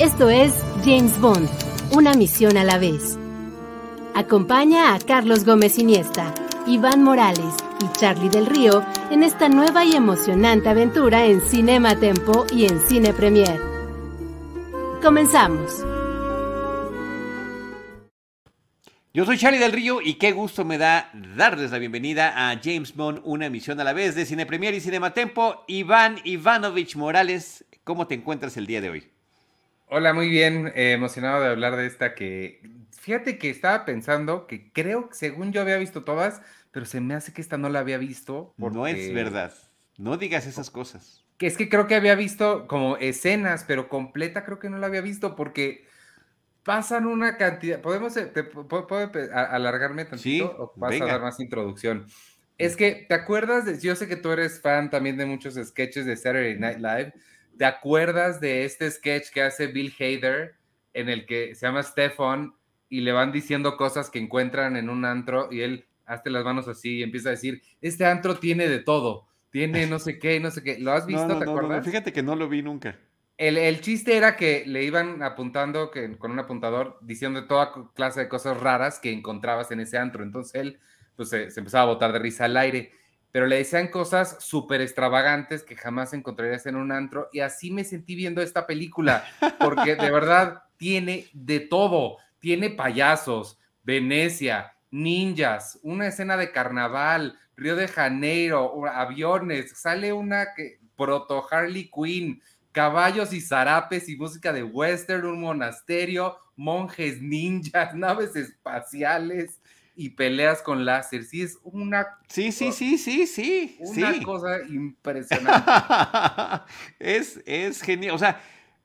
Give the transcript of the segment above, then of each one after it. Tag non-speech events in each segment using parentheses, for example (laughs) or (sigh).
Esto es James Bond, una misión a la vez. Acompaña a Carlos Gómez Iniesta, Iván Morales y Charlie del Río en esta nueva y emocionante aventura en Cinema Tempo y en Cine Premier. Comenzamos. Yo soy Charlie del Río y qué gusto me da darles la bienvenida a James Bond, una emisión a la vez de Cine Premier y Cinema Tempo. Iván Ivanovich Morales, ¿cómo te encuentras el día de hoy? Hola, muy bien, eh, emocionado de hablar de esta que, fíjate que estaba pensando que creo que según yo había visto todas, pero se me hace que esta no la había visto. No es verdad, no digas esas cosas. Que es que creo que había visto como escenas, pero completa creo que no la había visto porque pasan una cantidad, ¿podemos, eh, te, puedo, alargarme tantito sí, o vas a dar más introducción? Es que, ¿te acuerdas de, yo sé que tú eres fan también de muchos sketches de Saturday Night Live, ¿Te acuerdas de este sketch que hace Bill Hader en el que se llama Stefan y le van diciendo cosas que encuentran en un antro y él hace las manos así y empieza a decir, este antro tiene de todo, tiene no sé qué, no sé qué. ¿Lo has visto? No, ¿Te no, acuerdas? fíjate que no lo vi nunca. El, el, chiste era que le iban apuntando que, con un apuntador diciendo toda clase de cosas raras que encontrabas en ese antro. Entonces él pues, se, se empezaba a botar de risa al aire pero le decían cosas súper extravagantes que jamás encontrarías en un antro y así me sentí viendo esta película, porque de (laughs) verdad tiene de todo, tiene payasos, Venecia, ninjas, una escena de carnaval, Río de Janeiro, aviones, sale una que proto Harley Quinn, caballos y zarapes y música de western, un monasterio, monjes ninjas, (laughs) naves espaciales y peleas con láser. Sí, es una. Sí, sí, sí, sí, sí. Una sí. cosa impresionante. (laughs) es, es genial. O sea,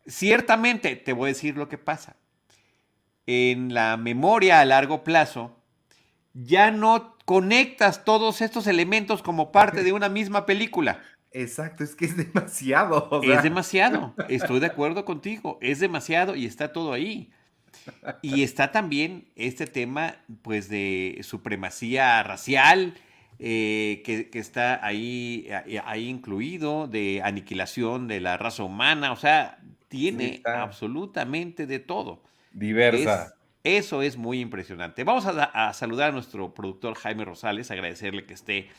ciertamente te voy a decir lo que pasa. En la memoria a largo plazo, ya no conectas todos estos elementos como parte de una misma película. Exacto, es que es demasiado. O sea. Es demasiado. Estoy de (laughs) acuerdo contigo. Es demasiado y está todo ahí. Y está también este tema, pues, de supremacía racial, eh, que, que, está ahí, ahí incluido, de aniquilación de la raza humana, o sea, tiene sí, absolutamente de todo. Diversa. Es, eso es muy impresionante. Vamos a, a, saludar a nuestro productor Jaime Rosales, agradecerle que esté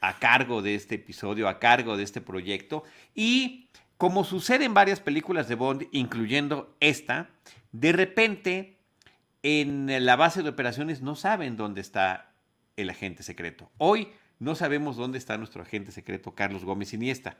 a cargo de este episodio, a cargo de este proyecto. Y como sucede en varias películas de Bond, incluyendo esta, de repente, en la base de operaciones no saben dónde está el agente secreto. Hoy no sabemos dónde está nuestro agente secreto Carlos Gómez Iniesta.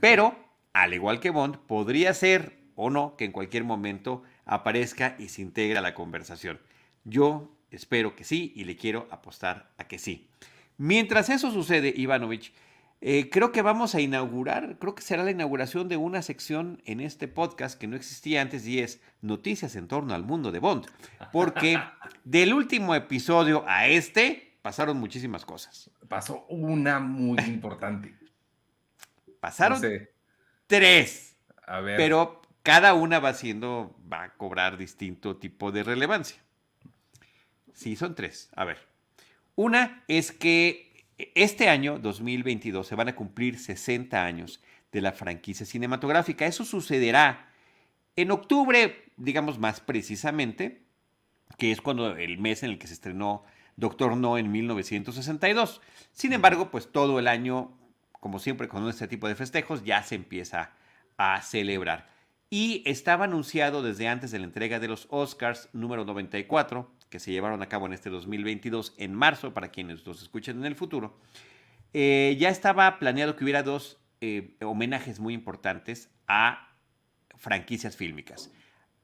Pero, al igual que Bond, podría ser o no que en cualquier momento aparezca y se integre a la conversación. Yo espero que sí y le quiero apostar a que sí. Mientras eso sucede, Ivanovich, eh, creo que vamos a inaugurar, creo que será la inauguración de una sección en este podcast que no existía antes y es noticias en torno al mundo de Bond. Porque (laughs) del último episodio a este pasaron muchísimas cosas. Pasó una muy importante. (laughs) Pasaron no sé. tres. A ver. Pero cada una va siendo, va a cobrar distinto tipo de relevancia. Sí, son tres. A ver. Una es que este año, 2022, se van a cumplir 60 años de la franquicia cinematográfica. Eso sucederá en octubre, digamos más precisamente, que es cuando el mes en el que se estrenó Doctor No en 1962. Sin embargo, pues todo el año, como siempre con este tipo de festejos, ya se empieza a celebrar. Y estaba anunciado desde antes de la entrega de los Oscars número 94, que se llevaron a cabo en este 2022 en marzo, para quienes los escuchen en el futuro, eh, ya estaba planeado que hubiera dos eh, homenajes muy importantes a franquicias fílmicas.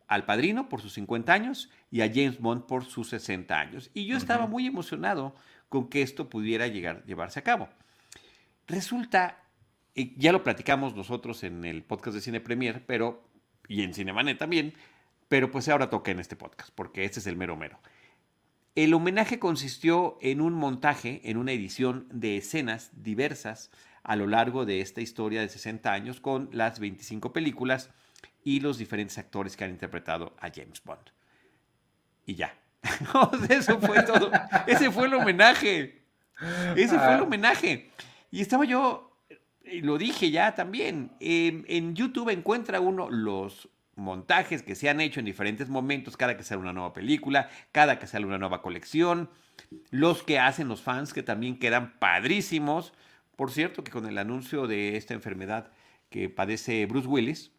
Al Padrino por sus 50 años y a James Bond por sus 60 años. Y yo estaba uh -huh. muy emocionado con que esto pudiera llegar, llevarse a cabo. Resulta, eh, ya lo platicamos nosotros en el podcast de Cine Premier, pero, y en Cinemanet también, pero pues ahora toca en este podcast, porque este es el mero mero. El homenaje consistió en un montaje, en una edición de escenas diversas a lo largo de esta historia de 60 años con las 25 películas y los diferentes actores que han interpretado a James Bond. Y ya. (laughs) Eso fue todo. Ese fue el homenaje. Ese fue el ah. homenaje. Y estaba yo, lo dije ya también, en YouTube encuentra uno los montajes que se han hecho en diferentes momentos, cada que sale una nueva película, cada que sale una nueva colección, los que hacen los fans que también quedan padrísimos. Por cierto, que con el anuncio de esta enfermedad que padece Bruce Willis,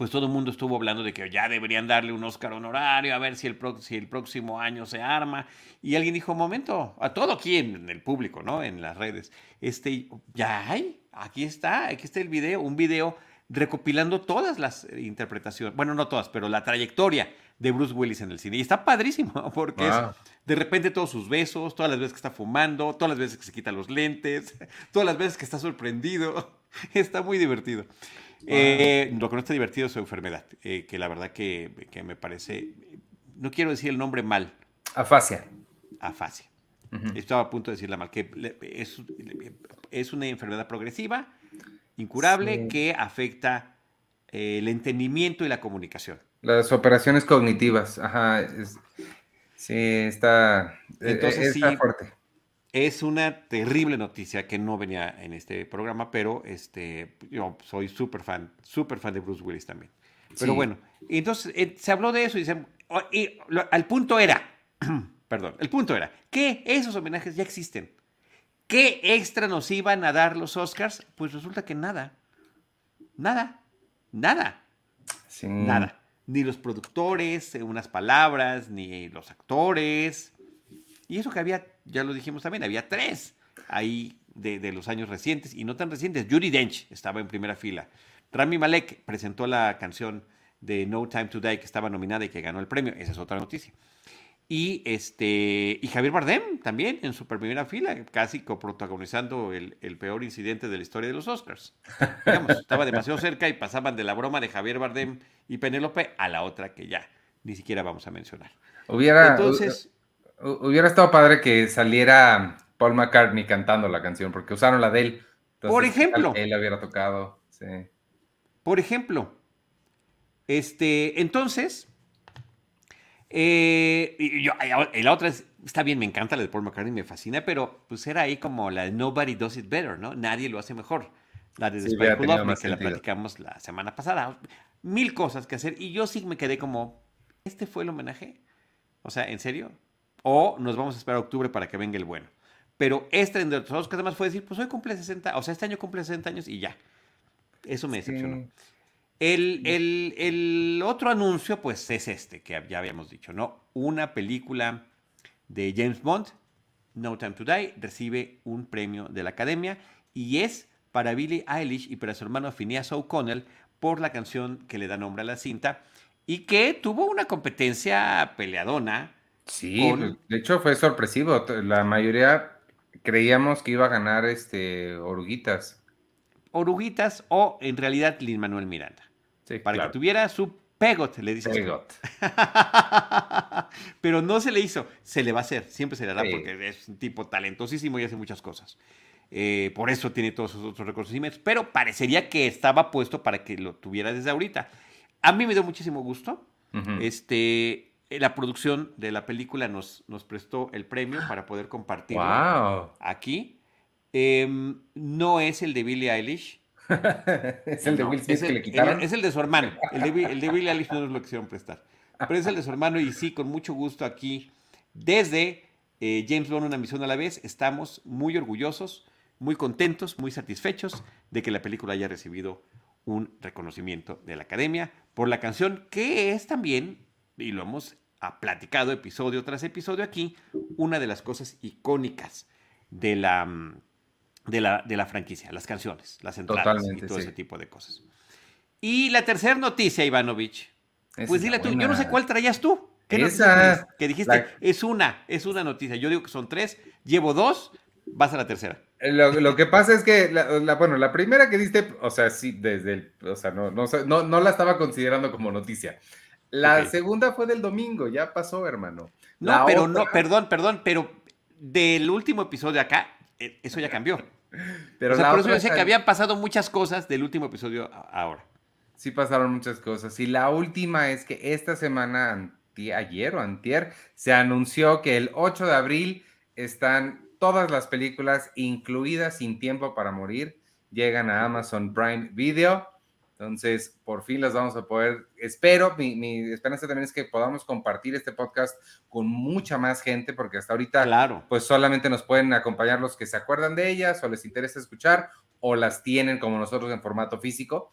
pues todo el mundo estuvo hablando de que ya deberían darle un Oscar honorario, a ver si el, si el próximo año se arma. Y alguien dijo, momento, a todo aquí en, el público, ¿no? En las redes. Este, ya hay, aquí está, aquí está el video, un video recopilando todas las interpretaciones, bueno, no todas, pero la trayectoria de Bruce Willis en el cine. Y está padrísimo, (laughs) porque es de repente todos sus besos, todas las veces que está fumando, todas las veces que se quita los lentes, (laughs) todas las veces que está sorprendido. (laughs) Está muy divertido. Eh, lo que no está divertido es su enfermedad, eh, que la verdad que, me parece, no quiero decir el nombre mal. Afasia. Afasia. Estaba a punto de decirla mal, que es, es una enfermedad progresiva incurable que afecta eh, el entendimiento y la comunicación. Las operaciones cognitivas, ajá. sí, está, e, e, Entonces, está fuerte. Es una terrible noticia que no venía en este programa, pero este, yo soy súper fan, súper fan de Bruce Willis también. Pero bueno, entonces eh, se habló de eso y, se, y al punto era, (clears throat) perdón, el punto era que esos homenajes ya existen. ¿Qué extra nos iban a dar los Oscars? Pues resulta que nada. Nada. Nada. Nada. Ni los productores, eh, unas palabras, ni los actores. Y eso que había, ya lo dijimos también, había tres ahí de, los años recientes y no tan recientes. Judy Dench estaba en primera fila. Rami Malek presentó la canción de No Time to Die que estaba nominada y que ganó el premio. Esa es otra noticia. Y, este, y Javier Bardem también en su primera fila, casi coprotagonizando el, el peor incidente de la historia de los Oscars. (laughs) Digamos, estaba demasiado cerca y pasaban de la broma de Javier Bardem y Penélope a la otra que ya ni siquiera vamos a mencionar. Hubiera, Entonces, hubiera estado padre que saliera Paul McCartney cantando la canción, porque usaron la de él. por ejemplo. Él hubiera tocado, sí. Por ejemplo. Este, entonces, eh, y, yo, la otra está bien, me encanta la de Paul McCartney, me fascina, pero pues era ahí como la Nobody Does It Better, ¿no? Nadie lo hace mejor. La de sí, Love que la platicamos la semana pasada. Mil cosas que hacer y yo sí me quedé como, ¿este fue el homenaje? O sea, ¿en serio? O nos vamos a esperar a octubre para que venga el bueno. Pero este, entre otros que además fue decir, pues hoy cumple 60, o sea, este año cumple 60 años y ya. Eso me decepcionó. El, otro anuncio, pues, es este, que ya habíamos dicho, ¿no? Una película de James Bond, No Time to Die, recibe un premio de la Academia y es para Billie Eilish y para su hermano Phineas O'Connell por la canción que le da nombre a la cinta y que tuvo una competencia peleadona. Sí, de hecho fue sorpresivo. La mayoría creíamos que iba a ganar este Oruguitas. Oruguitas o en realidad Lin Manuel Miranda para que tuviera su pegot, le dice. Pegot. (laughs) Pero no se le hizo, se le va a hacer, siempre se le hará porque es un tipo talentosísimo y hace muchas cosas. Eh, por eso tiene todos esos otros reconocimientos, pero parecería que estaba puesto para que lo tuviera desde ahorita. A mí me dio muchísimo gusto. este, la producción de la película nos, nos prestó el premio para poder compartirlo aquí. Em, no es el de Billie Eilish, (laughs) es el de Will Smith que le quitaron. es el de su hermano. El de, el de Eilish no nos lo quisieron prestar. Pero es el de su hermano y sí, con mucho gusto aquí, desde eh, James Bond, una misión a la vez, estamos muy orgullosos, muy contentos, muy satisfechos de que la película haya recibido un reconocimiento de la Academia por la canción que es también, y lo hemos platicado episodio tras episodio aquí, una de las cosas icónicas de la mm, de la, de la franquicia, las canciones, las entradas y todo ese tipo de cosas. Y la tercera noticia, Ivanovich. pues dile tú, yo no sé cuál traías tú. ¿Qué Esa, que dijiste, es una, es una noticia. Yo digo que son tres, llevo dos, vas a la tercera. Lo, que pasa es que, la, bueno, la primera que diste, o sea, sí, desde el, o sea, no, no, no, no la estaba considerando como noticia. La segunda fue del domingo, ya pasó, hermano. No, La pero otra- no, perdón, perdón, pero del último episodio acá, eso ya cambió. Pero o sea, la por eso decía que habían pasado muchas cosas del último episodio a- ahora. Sí pasaron muchas cosas. Y la última es que esta semana, ayer o antier, se anunció que el 8 de abril están todas las películas, incluidas Sin Tiempo para Morir, llegan a Amazon Prime Video. Entonces, por fin las vamos a poder. Espero, mi, mi esperanza también es que podamos compartir este podcast con mucha más gente, porque hasta ahorita Claro. pues solamente nos pueden acompañar los que se acuerdan de ellas o les interesa escuchar o las tienen como nosotros en formato físico.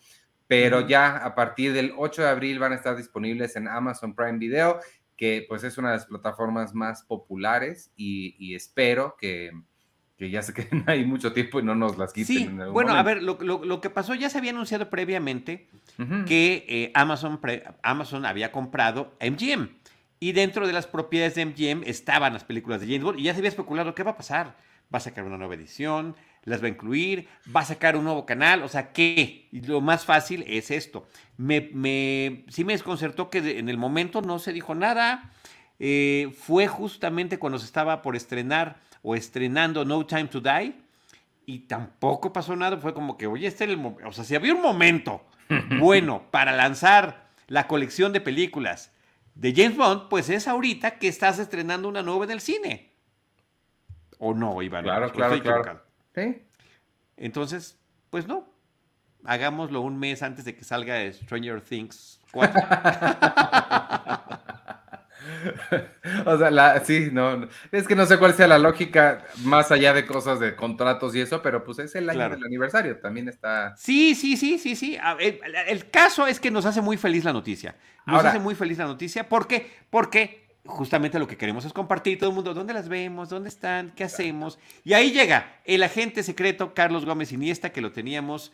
Pero ya a partir del 8 de abril van a estar disponibles en Amazon Prime Video, que pues es una de las plataformas más populares y, y espero que, que ya se (laughs) queden ahí mucho tiempo y no nos las quiten. Sí, en algún bueno, a ver, lo, lo- lo que pasó ya se había anunciado previamente que eh, Amazon, pre- Amazon había comprado MGM. Y dentro de las propiedades de MGM estaban las películas de James Bond y ya se había especulado qué va a pasar. Va a sacar una nueva edición, las va a incluir, va a sacar un nuevo canal, o sea, ¿qué? Y lo más fácil es esto. Me, me- sí me desconcertó que en el momento no se dijo nada. Eh, fue justamente cuando se estaba por estrenar o estrenando No Time to Die y tampoco pasó nada. Fue como que, oye, este era el momento. O sea, si había un momento (laughs) bueno para lanzar la colección de películas de James Bond, pues es ahorita que estás estrenando una nueva en el cine. ¿O no, Iván? Claro, ¿O claro, estoy claro. Sí. Entonces, pues no. Hagámoslo un mes antes de que salga Stranger Things 4. (laughs) (laughs) o sea, la, sí, no, es que no sé cuál sea la lógica más allá de cosas de contratos y eso, pero pues es el año Claro. del aniversario, también está... Sí, sí, sí, sí, sí. El, el caso es que nos hace muy feliz la noticia. Nos Ahora- hace muy feliz la noticia. ¿Por qué? Porque justamente lo que queremos es compartir todo el mundo. ¿Dónde las vemos? ¿Dónde están? ¿Qué hacemos? Y ahí llega el agente secreto Carlos Gómez Iniesta, que lo teníamos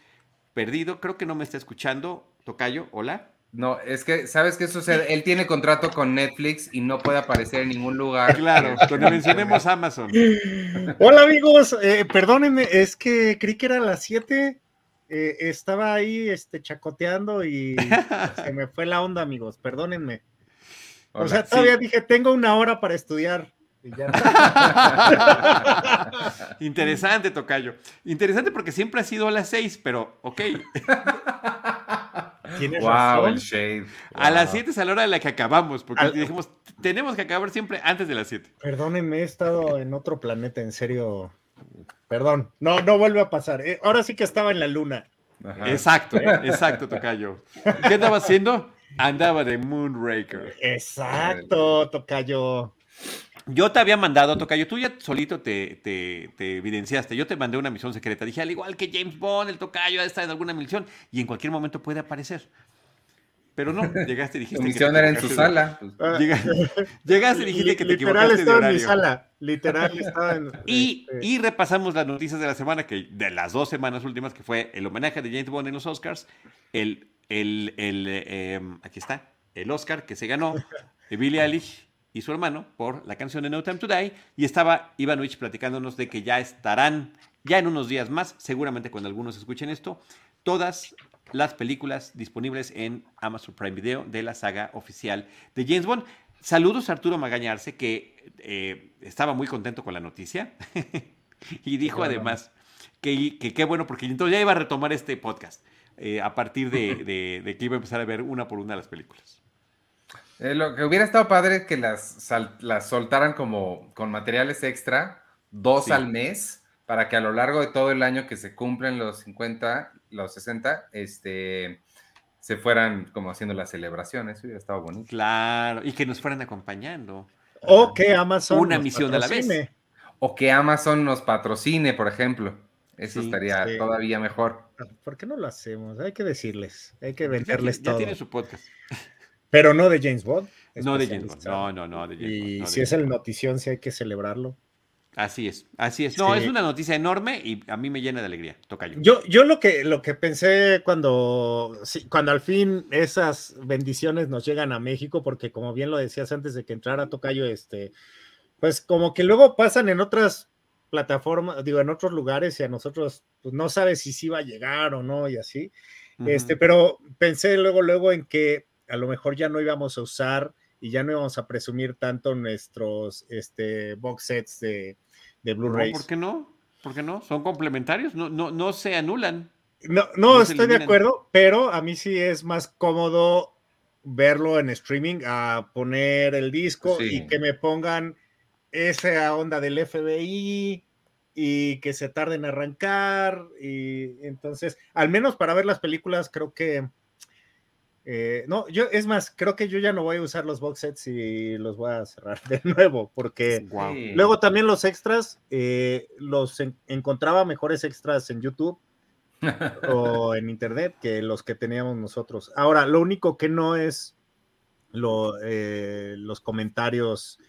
perdido. Creo que no me está escuchando. Tocayo, hola. No, es que, ¿sabes qué sucede? Él tiene contrato con Netflix y no puede aparecer en ningún lugar. Claro, cuando mencionemos Amazon. (laughs) Hola amigos, eh, perdónenme, es que creí que era las 7. eh, estaba ahí este, chacoteando y (laughs) se me fue la onda, amigos, perdónenme. O sea, sí. todavía dije, tengo una hora para estudiar. y ya no. (laughs) Interesante, Tocayo. Interesante porque siempre ha sido a las seis, pero ok. Tienes Wow, razón. el shade. A las Wow. 7 es a la hora de la que acabamos, porque Al- dijimos, tenemos que acabar siempre antes de las 7. Perdónenme, he estado en otro planeta, en serio. Perdón, no, no vuelve a pasar. eh, ahora sí que estaba en la luna. Ajá. Exacto, (laughs) exacto, Tocayo. ¿Qué andaba haciendo? Andaba de Moonraker. Exacto, Tocayo. Yo te había mandado, Tocayo, tú ya solito te, te, te evidenciaste. Yo te mandé una misión secreta. Dije, al igual que James Bond, el Tocayo estar en alguna misión y en cualquier momento puede aparecer. Pero no, (laughs) llegaste y dijiste. Que misión era en su sala. pues. Llega- (laughs) llegaste y dijiste que te literal equivocaste de estaba en mi sala. Literal estaba en. (laughs) Y, este, y repasamos las noticias de la semana, que de las dos semanas últimas, que fue el homenaje de James Bond en los Oscars, el, el, el, eh, em, aquí está, el Oscar que se ganó de Billie Eilish y su hermano por la canción de No Time to Die, y estaba Ivanovich platicándonos de que ya estarán, ya en unos días más, seguramente cuando algunos escuchen esto, todas las películas disponibles en Amazon Prime Video de la saga oficial de James Bond. Saludos a Arturo Magañarse, que eh, estaba muy contento con la noticia (laughs) y dijo Bueno. además que que qué bueno, porque entonces ya iba a retomar este podcast eh, a partir de, de- de que iba a empezar a ver una por una las películas. Eh, lo que hubiera estado padre es que las, sal- las soltaran como con materiales extra, dos Sí. al mes, para que a lo largo de todo el año que se cumplen los 50, los 60, este, se fueran como haciendo las celebraciones. Hubiera estado bonito. Claro, y que nos fueran acompañando. O que Amazon. Una nos misión a la vez. patrocine. O que Amazon nos patrocine, por ejemplo. Eso Sí, estaría sí. todavía mejor. ¿Por qué no lo hacemos? Hay que decirles, hay que Ya, venderles ya todo. tiene su podcast. Pero no de James Bond. No de James Bond. No, no, no, de James Bond. Y no de si es el notición, sí hay que celebrarlo. Así es, así es. No, Sí. es una noticia enorme y a mí me llena de alegría. Toca yo. Yo, yo lo que lo que pensé cuando, sí, cuando al fin esas bendiciones nos llegan a México, porque como bien lo decías antes de que entrara Tocayo, este, pues como que luego pasan en otras plataformas, digo, en otros lugares y a nosotros pues, no sabes si sí va a llegar o no y así. Este, pero pensé luego, luego en que a lo mejor ya no íbamos a usar y ya no íbamos a presumir tanto nuestros este, box sets de, de Blu-rays. ¿Por qué no? ¿Por qué no? Son complementarios, no, no, no se anulan. No, no, estoy de acuerdo, pero a mí sí es más cómodo verlo en streaming a poner el disco y que me pongan esa onda del FBI y que se tarden en arrancar y entonces, al menos para ver las películas creo que eh, no, yo es más, creo que yo ya no voy a usar los box sets y los voy a cerrar (laughs) de nuevo, porque luego también los extras, eh, los encontraba mejores extras en YouTube (laughs) o en internet que los que teníamos nosotros. Ahora, lo único que no es lo, eh, los comentarios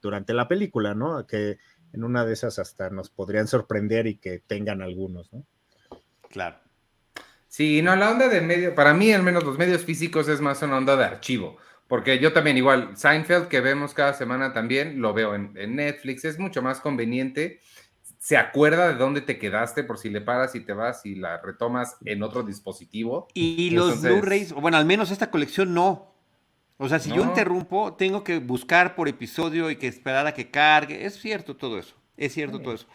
durante la película, ¿no? Que en una de esas hasta nos podrían sorprender y que tengan algunos, ¿no? Claro. Sí, no, la onda de medio, para mí al menos los medios físicos es más una onda de archivo, porque yo también igual, Seinfeld que vemos cada semana también, lo veo en, Netflix, es mucho más conveniente, se acuerda de dónde te quedaste por si le paras y te vas y la retomas en otro dispositivo. Y los Blu-rays, bueno, al menos esta colección no. O sea, si yo interrumpo, tengo que buscar por episodio y que esperar a que cargue. Es cierto todo eso, es cierto todo eso.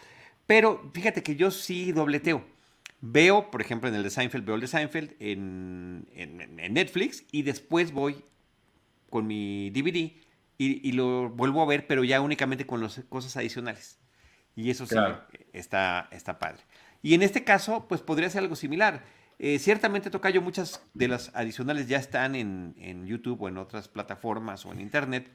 Pero fíjate que yo sí dobleteo. Veo, por ejemplo, en el de Seinfeld, veo el de Seinfeld en, Netflix y después voy con mi DVD y, lo vuelvo a ver, pero ya únicamente con las cosas adicionales. Y eso sí está, está padre. Y en este caso, pues podría ser algo similar. Eh, ciertamente, Tocayo, muchas de las adicionales ya están en, en, YouTube o en otras plataformas o en Internet.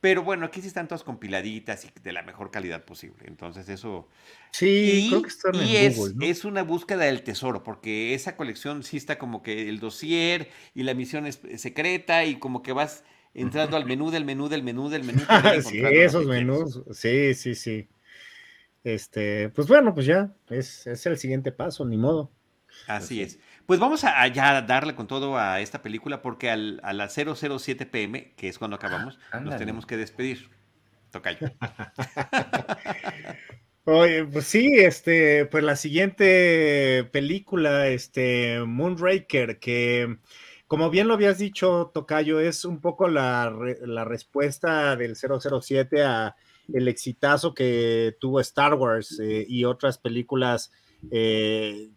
Pero bueno, aquí sí están todas compiladitas y de la mejor calidad posible. Entonces eso... Sí, creo que están y es, es una búsqueda del tesoro, porque esa colección sí está como que el dossier y la misión es secreta y como que vas entrando al (laughs) menú del menú del menú del menú. (laughs) sí, esos menús. Sí, sí, sí. Este, pues bueno, pues ya, es, es el siguiente paso, ni modo. Así es. Pues vamos a, ya darle con todo a esta película porque al, a las 007 pm, que es cuando acabamos, nos tenemos que despedir. Tocayo. (laughs) Oye, pues sí, este, pues la siguiente película, este, Moonraker, que como bien lo habías dicho, Tocayo, es un poco la, respuesta del 007 a el exitazo que tuvo Star Wars eh, y otras películas eh,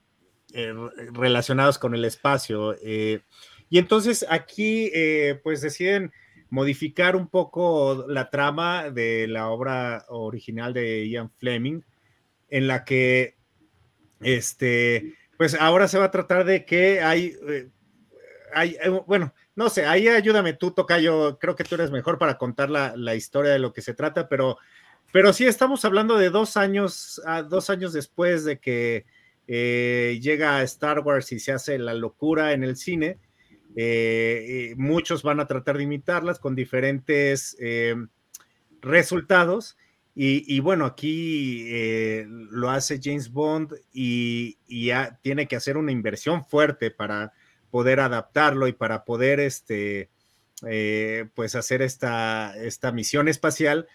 eh, relacionados con el espacio. Eh, y entonces aquí eh, pues deciden modificar un poco la trama de la obra original de Ian Fleming, en la que este, pues ahora se va a tratar de que hay, hay bueno, no sé, ahí ayúdame tú, Tocayo, creo que tú eres mejor para contar la, la historia de lo que se trata, pero, pero sí estamos hablando de dos años, ah, dos años después de que eh, llega a Star Wars y se hace la locura en el cine. Eh, muchos van a tratar de imitarlas con diferentes eh, resultados. Y, bueno, aquí lo hace James Bond y, tiene que hacer una inversión fuerte para poder adaptarlo y para poder este, pues hacer esta, esta misión espacial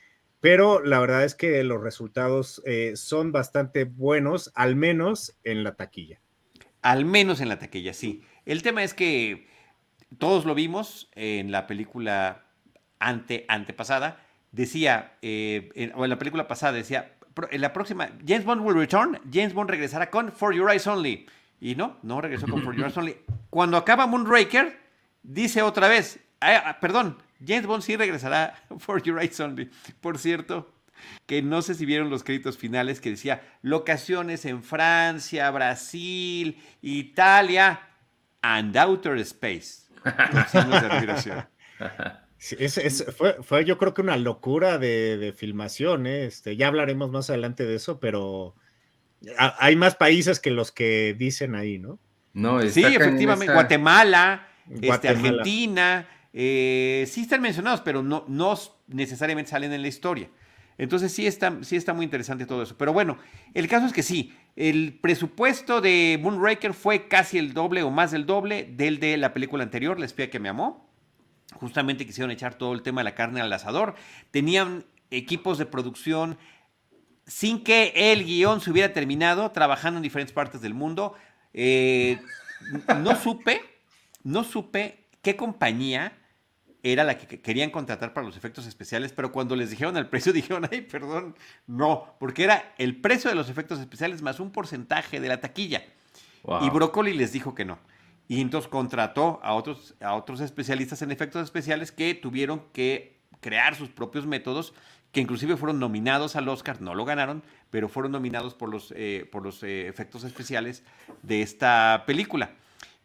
pero la verdad es que los resultados eh, son bastante buenos, al menos en la taquilla. Al menos en la taquilla, sí. El tema es que todos lo vimos en la película ante, antepasada. Decía, eh, o en la película pasada decía, en la próxima, James Bond will return, James Bond regresará con For Your Eyes Only. Y no, no regresó con For Your Eyes (laughs) Only. Cuando acaba Moonraker, dice otra vez, ah, ah, perdón, James Bond sí regresará (laughs) For Your Eyes Only. Por cierto, que no sé si vieron los créditos finales que decía locaciones en Francia, Brasil, Italia and Outer Space. (laughs) fue, yo creo que una locura de, filmación, ¿eh? este, ya hablaremos más adelante de eso, pero hay más países que los que dicen ahí, ¿no? No, sí, efectivamente, Guatemala, Este, Argentina, eh, sí están mencionados, pero no, no necesariamente salen en la historia. Entonces sí está, sí está muy interesante todo eso. Pero bueno, el caso es que sí, el presupuesto de Moonraker fue casi el doble o más del doble del de la película anterior, La espía que me amó. Justamente quisieron echar todo el tema de la carne al asador. Tenían equipos de producción sin que el guion se hubiera terminado, trabajando en diferentes partes del mundo. Eh, no supe, no supe qué compañía era la que querían contratar para los efectos especiales, pero cuando les dijeron el precio (laughs) dijeron, ay, perdón, no, porque era el precio de los efectos especiales más un porcentaje de la taquilla. Y Broccoli les dijo que no. Y entonces contrató a otros, a otros especialistas en efectos especiales que tuvieron que crear sus propios métodos, que inclusive fueron nominados al Oscar, no lo ganaron, pero fueron nominados por los, eh, por los eh, efectos especiales de esta película.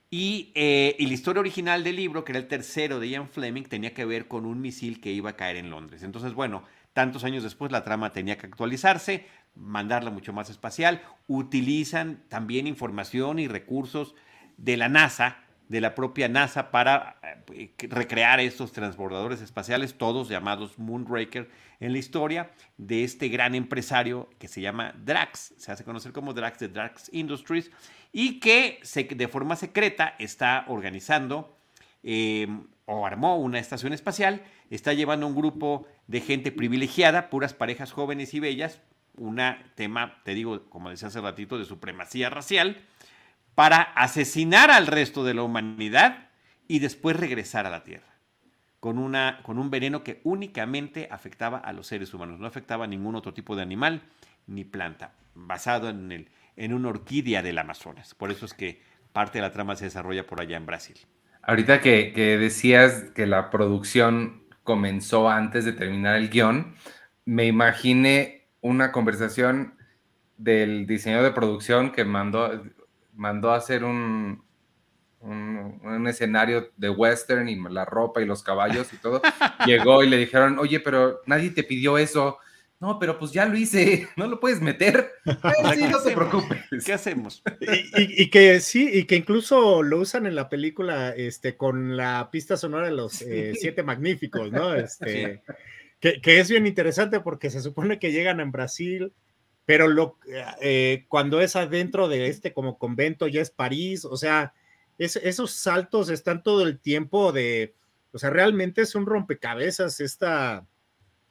Eh, y, la historia original del libro, que era el tercero de Ian Fleming, tenía que ver con un misil que iba a caer en Londres. Entonces, bueno, tantos años después la trama tenía que actualizarse, mandarla mucho más espacial. Utilizan también información y recursos de la NASA, de la propia NASA, para eh, recrear estos transbordadores espaciales, todos llamados Moonraker en la historia, de este gran empresario que se llama Drax, se hace conocer como Drax de Drax Industries y que de forma secreta está organizando em, o armó una estación espacial, está llevando un grupo de gente privilegiada, puras parejas jóvenes y bellas, un tema, te digo, como decía hace ratito, de supremacía racial, para asesinar al resto de la humanidad y después regresar a la Tierra. Con, una, con un veneno que únicamente afectaba a los seres humanos, no afectaba a ningún otro tipo de animal ni planta, basado en el, en una orquídea del Amazonas. Por eso es que parte de la trama se desarrolla por allá en Brasil. Ahorita que, decías que la producción comenzó antes de terminar el guion, me imaginé una conversación del diseñador de producción que mandó, mandó a hacer un, un, un, escenario de western y la ropa y los caballos y todo. (laughs) Llegó y le dijeron, oye, pero nadie te pidió eso. No, pero pues ya lo hice, (laughs) no lo puedes meter. (laughs) sí, no te preocupes. ¿Qué hacemos? Y, que sí, y que incluso lo usan en la película este, con la pista sonora de los eh, Siete Magníficos, ¿no? Este, que, es bien interesante porque se supone que llegan en Brasil, pero eh, cuando es adentro de este como convento ya es París, o sea, esos saltos están todo el tiempo de, o sea, realmente es un rompecabezas esta,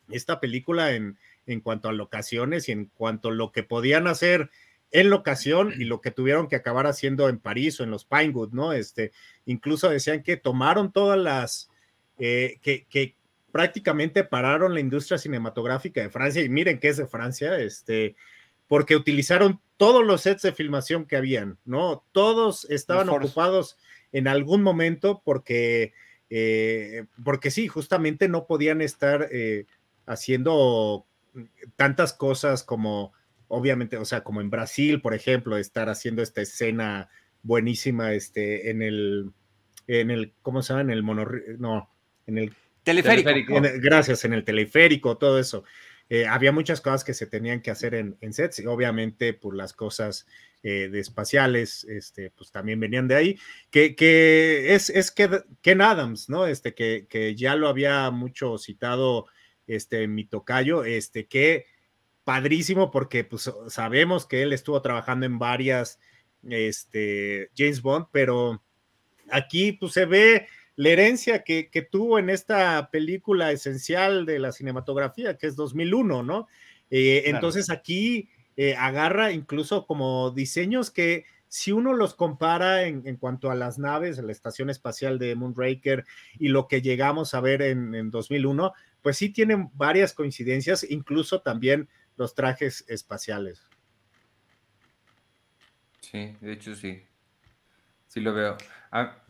esta película en en cuanto a locaciones y en cuanto a lo que podían hacer en locación y lo que tuvieron que acabar haciendo en París o en los Pinewood, ¿no? Este, incluso decían que tomaron todas las, eh, que, prácticamente pararon la industria cinematográfica de Francia, y miren que es de Francia, este, porque utilizaron todos los sets de filmación que habían, ¿no? Todos estaban ocupados en algún momento porque, eh, porque sí, justamente no podían estar eh, haciendo tantas cosas como, obviamente, o sea, como en Brasil, por ejemplo, estar haciendo esta escena buenísima, este, en el, en el, ¿cómo se llama? En el monorriel, no, en el teleférico. gracias, en el teleférico, todo eso. Eh, había muchas cosas que se tenían que hacer en, en sets, y obviamente por las cosas eh, de espaciales, este, pues también venían de ahí, que, que es, es que Ken Adams, ¿no? Este, que, que ya lo había mucho citado este, mi tocayo, este, que padrísimo porque pues sabemos que él estuvo trabajando en varias, este, James Bond, pero aquí pues se ve la herencia que, tuvo en esta película esencial de la cinematografía, que es 2001, ¿no? Eh, entonces aquí eh, agarra incluso como diseños que si uno los compara en, cuanto a las naves, la estación espacial de Moonraker y lo que llegamos a ver en, en 2001, pues sí tienen varias coincidencias, incluso también los trajes espaciales. Sí, de hecho sí. Sí lo veo. Ah,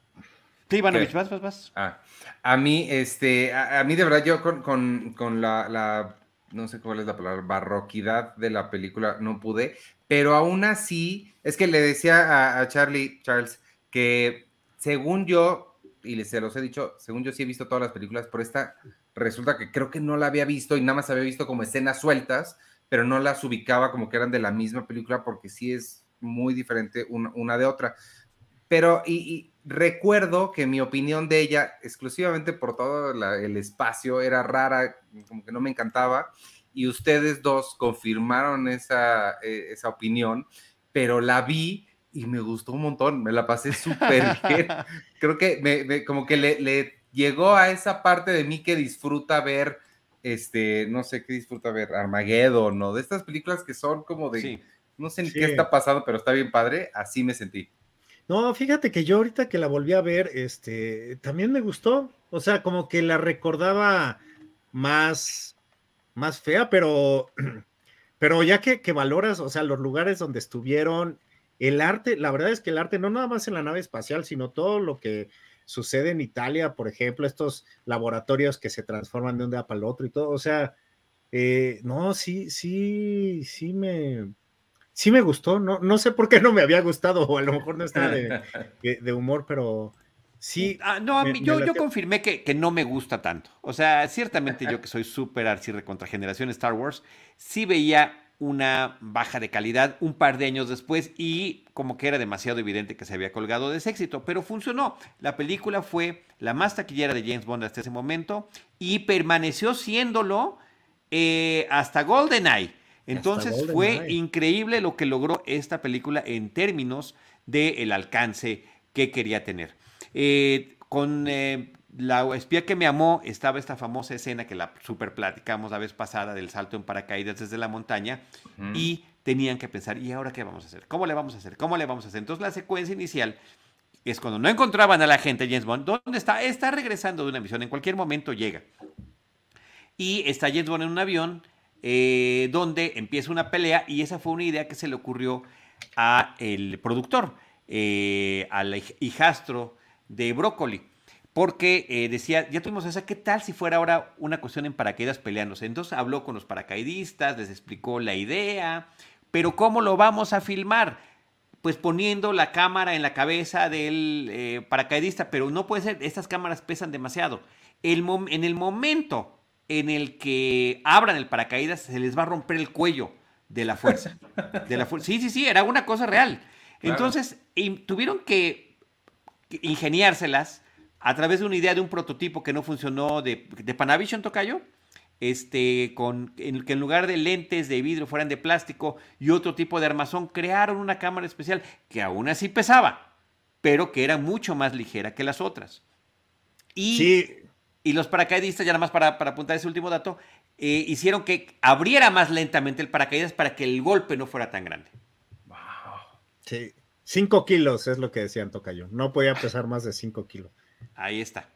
sí, Ivanovich, vas, vas, vas. Ah, a mí, este, a, mí de verdad yo con, la, no sé cuál es la palabra, barroquidad de la película no pude, pero aún así, es que le decía a, a Charlie, Charles, que según yo, y se los he dicho, según yo sí he visto todas las películas, por esta resulta que creo que no la había visto y nada más había visto como escenas sueltas, pero no las ubicaba como que eran de la misma película porque sí es muy diferente una, de otra. Pero y, recuerdo que mi opinión de ella, exclusivamente por todo el espacio, era rara, como que no me encantaba, y ustedes dos confirmaron esa, e, esa opinión, pero la vi y me gustó un montón, me la pasé súper (laughs) bien. Creo que me, como que le, le llegó a esa parte de mí que disfruta ver, este, no sé qué disfruta ver, Armageddon, ¿no? De estas películas que son como de, no sé ni qué está pasando, pero está bien padre, así me sentí. No, fíjate que yo ahorita que la volví a ver, este, también me gustó. O sea, como que la recordaba más, más fea, pero, (clears throat) pero ya que, que valoras, o sea, los lugares donde estuvieron, el arte, la verdad es que el arte, no nada más en la nave espacial, sino todo lo que sucede en Italia, por ejemplo, estos laboratorios que se transforman de un día para el otro y todo, o sea, eh, no, sí, sí, sí me, sí me gustó, no, no sé por qué no me había gustado, o a lo mejor no está de, (laughs) de, humor, pero sí. Ah, no, a mí, yo, yo confirmé que, que, no me gusta tanto. O sea, ciertamente yo que soy súper arcirre contra generación Star Wars, sí veía una baja de calidad un par de años después y como que era demasiado evidente que se había colgado de ese éxito, pero funcionó. La película fue la más taquillera de James Bond hasta ese momento y permaneció siéndolo eh, hasta GoldenEye. Entonces fue increíble lo que logró esta película en términos del alcance que quería tener. Eh, con eh, La espía que me amó estaba esta famosa escena que la super platicamos la vez pasada del salto en paracaídas desde la montaña y tenían que pensar, ¿y ahora qué vamos a hacer? ¿Cómo le vamos a hacer? ¿Cómo le vamos a hacer? Entonces la secuencia inicial es cuando no encontraban a la gente James Bond, ¿dónde está? Está regresando de una misión, en cualquier momento llega. Y está James Bond en un avión eh, donde empieza una pelea y esa fue una idea que se le ocurrió a el productor, eh, al hijastro de Brócoli, porque eh, decía, ya tuvimos esa, ¿qué tal si fuera ahora una cuestión en paracaídas peleándose? Entonces habló con los paracaidistas, les explicó la idea, pero ¿cómo lo vamos a filmar? Pues poniendo la cámara en la cabeza del paracaidista, pero no puede ser, estas cámaras pesan demasiado. En el momento en el que abran el paracaídas se les va a romper el cuello de la fuerza. De la Sí, sí, sí, era una cosa real. Entonces, tuvieron que ingeniárselas a través de una idea de un prototipo que no funcionó de, de Panavision Tocayo, este, con, en que en lugar de lentes de vidrio fueran de plástico y otro tipo de armazón, crearon una cámara especial que aún así pesaba, pero que era mucho más ligera que las otras. Y sí, y los paracaidistas, ya nada más para, apuntar ese último dato, eh, hicieron que abriera más lentamente el paracaídas para que el golpe no fuera tan grande. Wow. Sí, 5 kilos es lo que decían Tocayo. No podía pesar más de 5 kilos. Ahí está.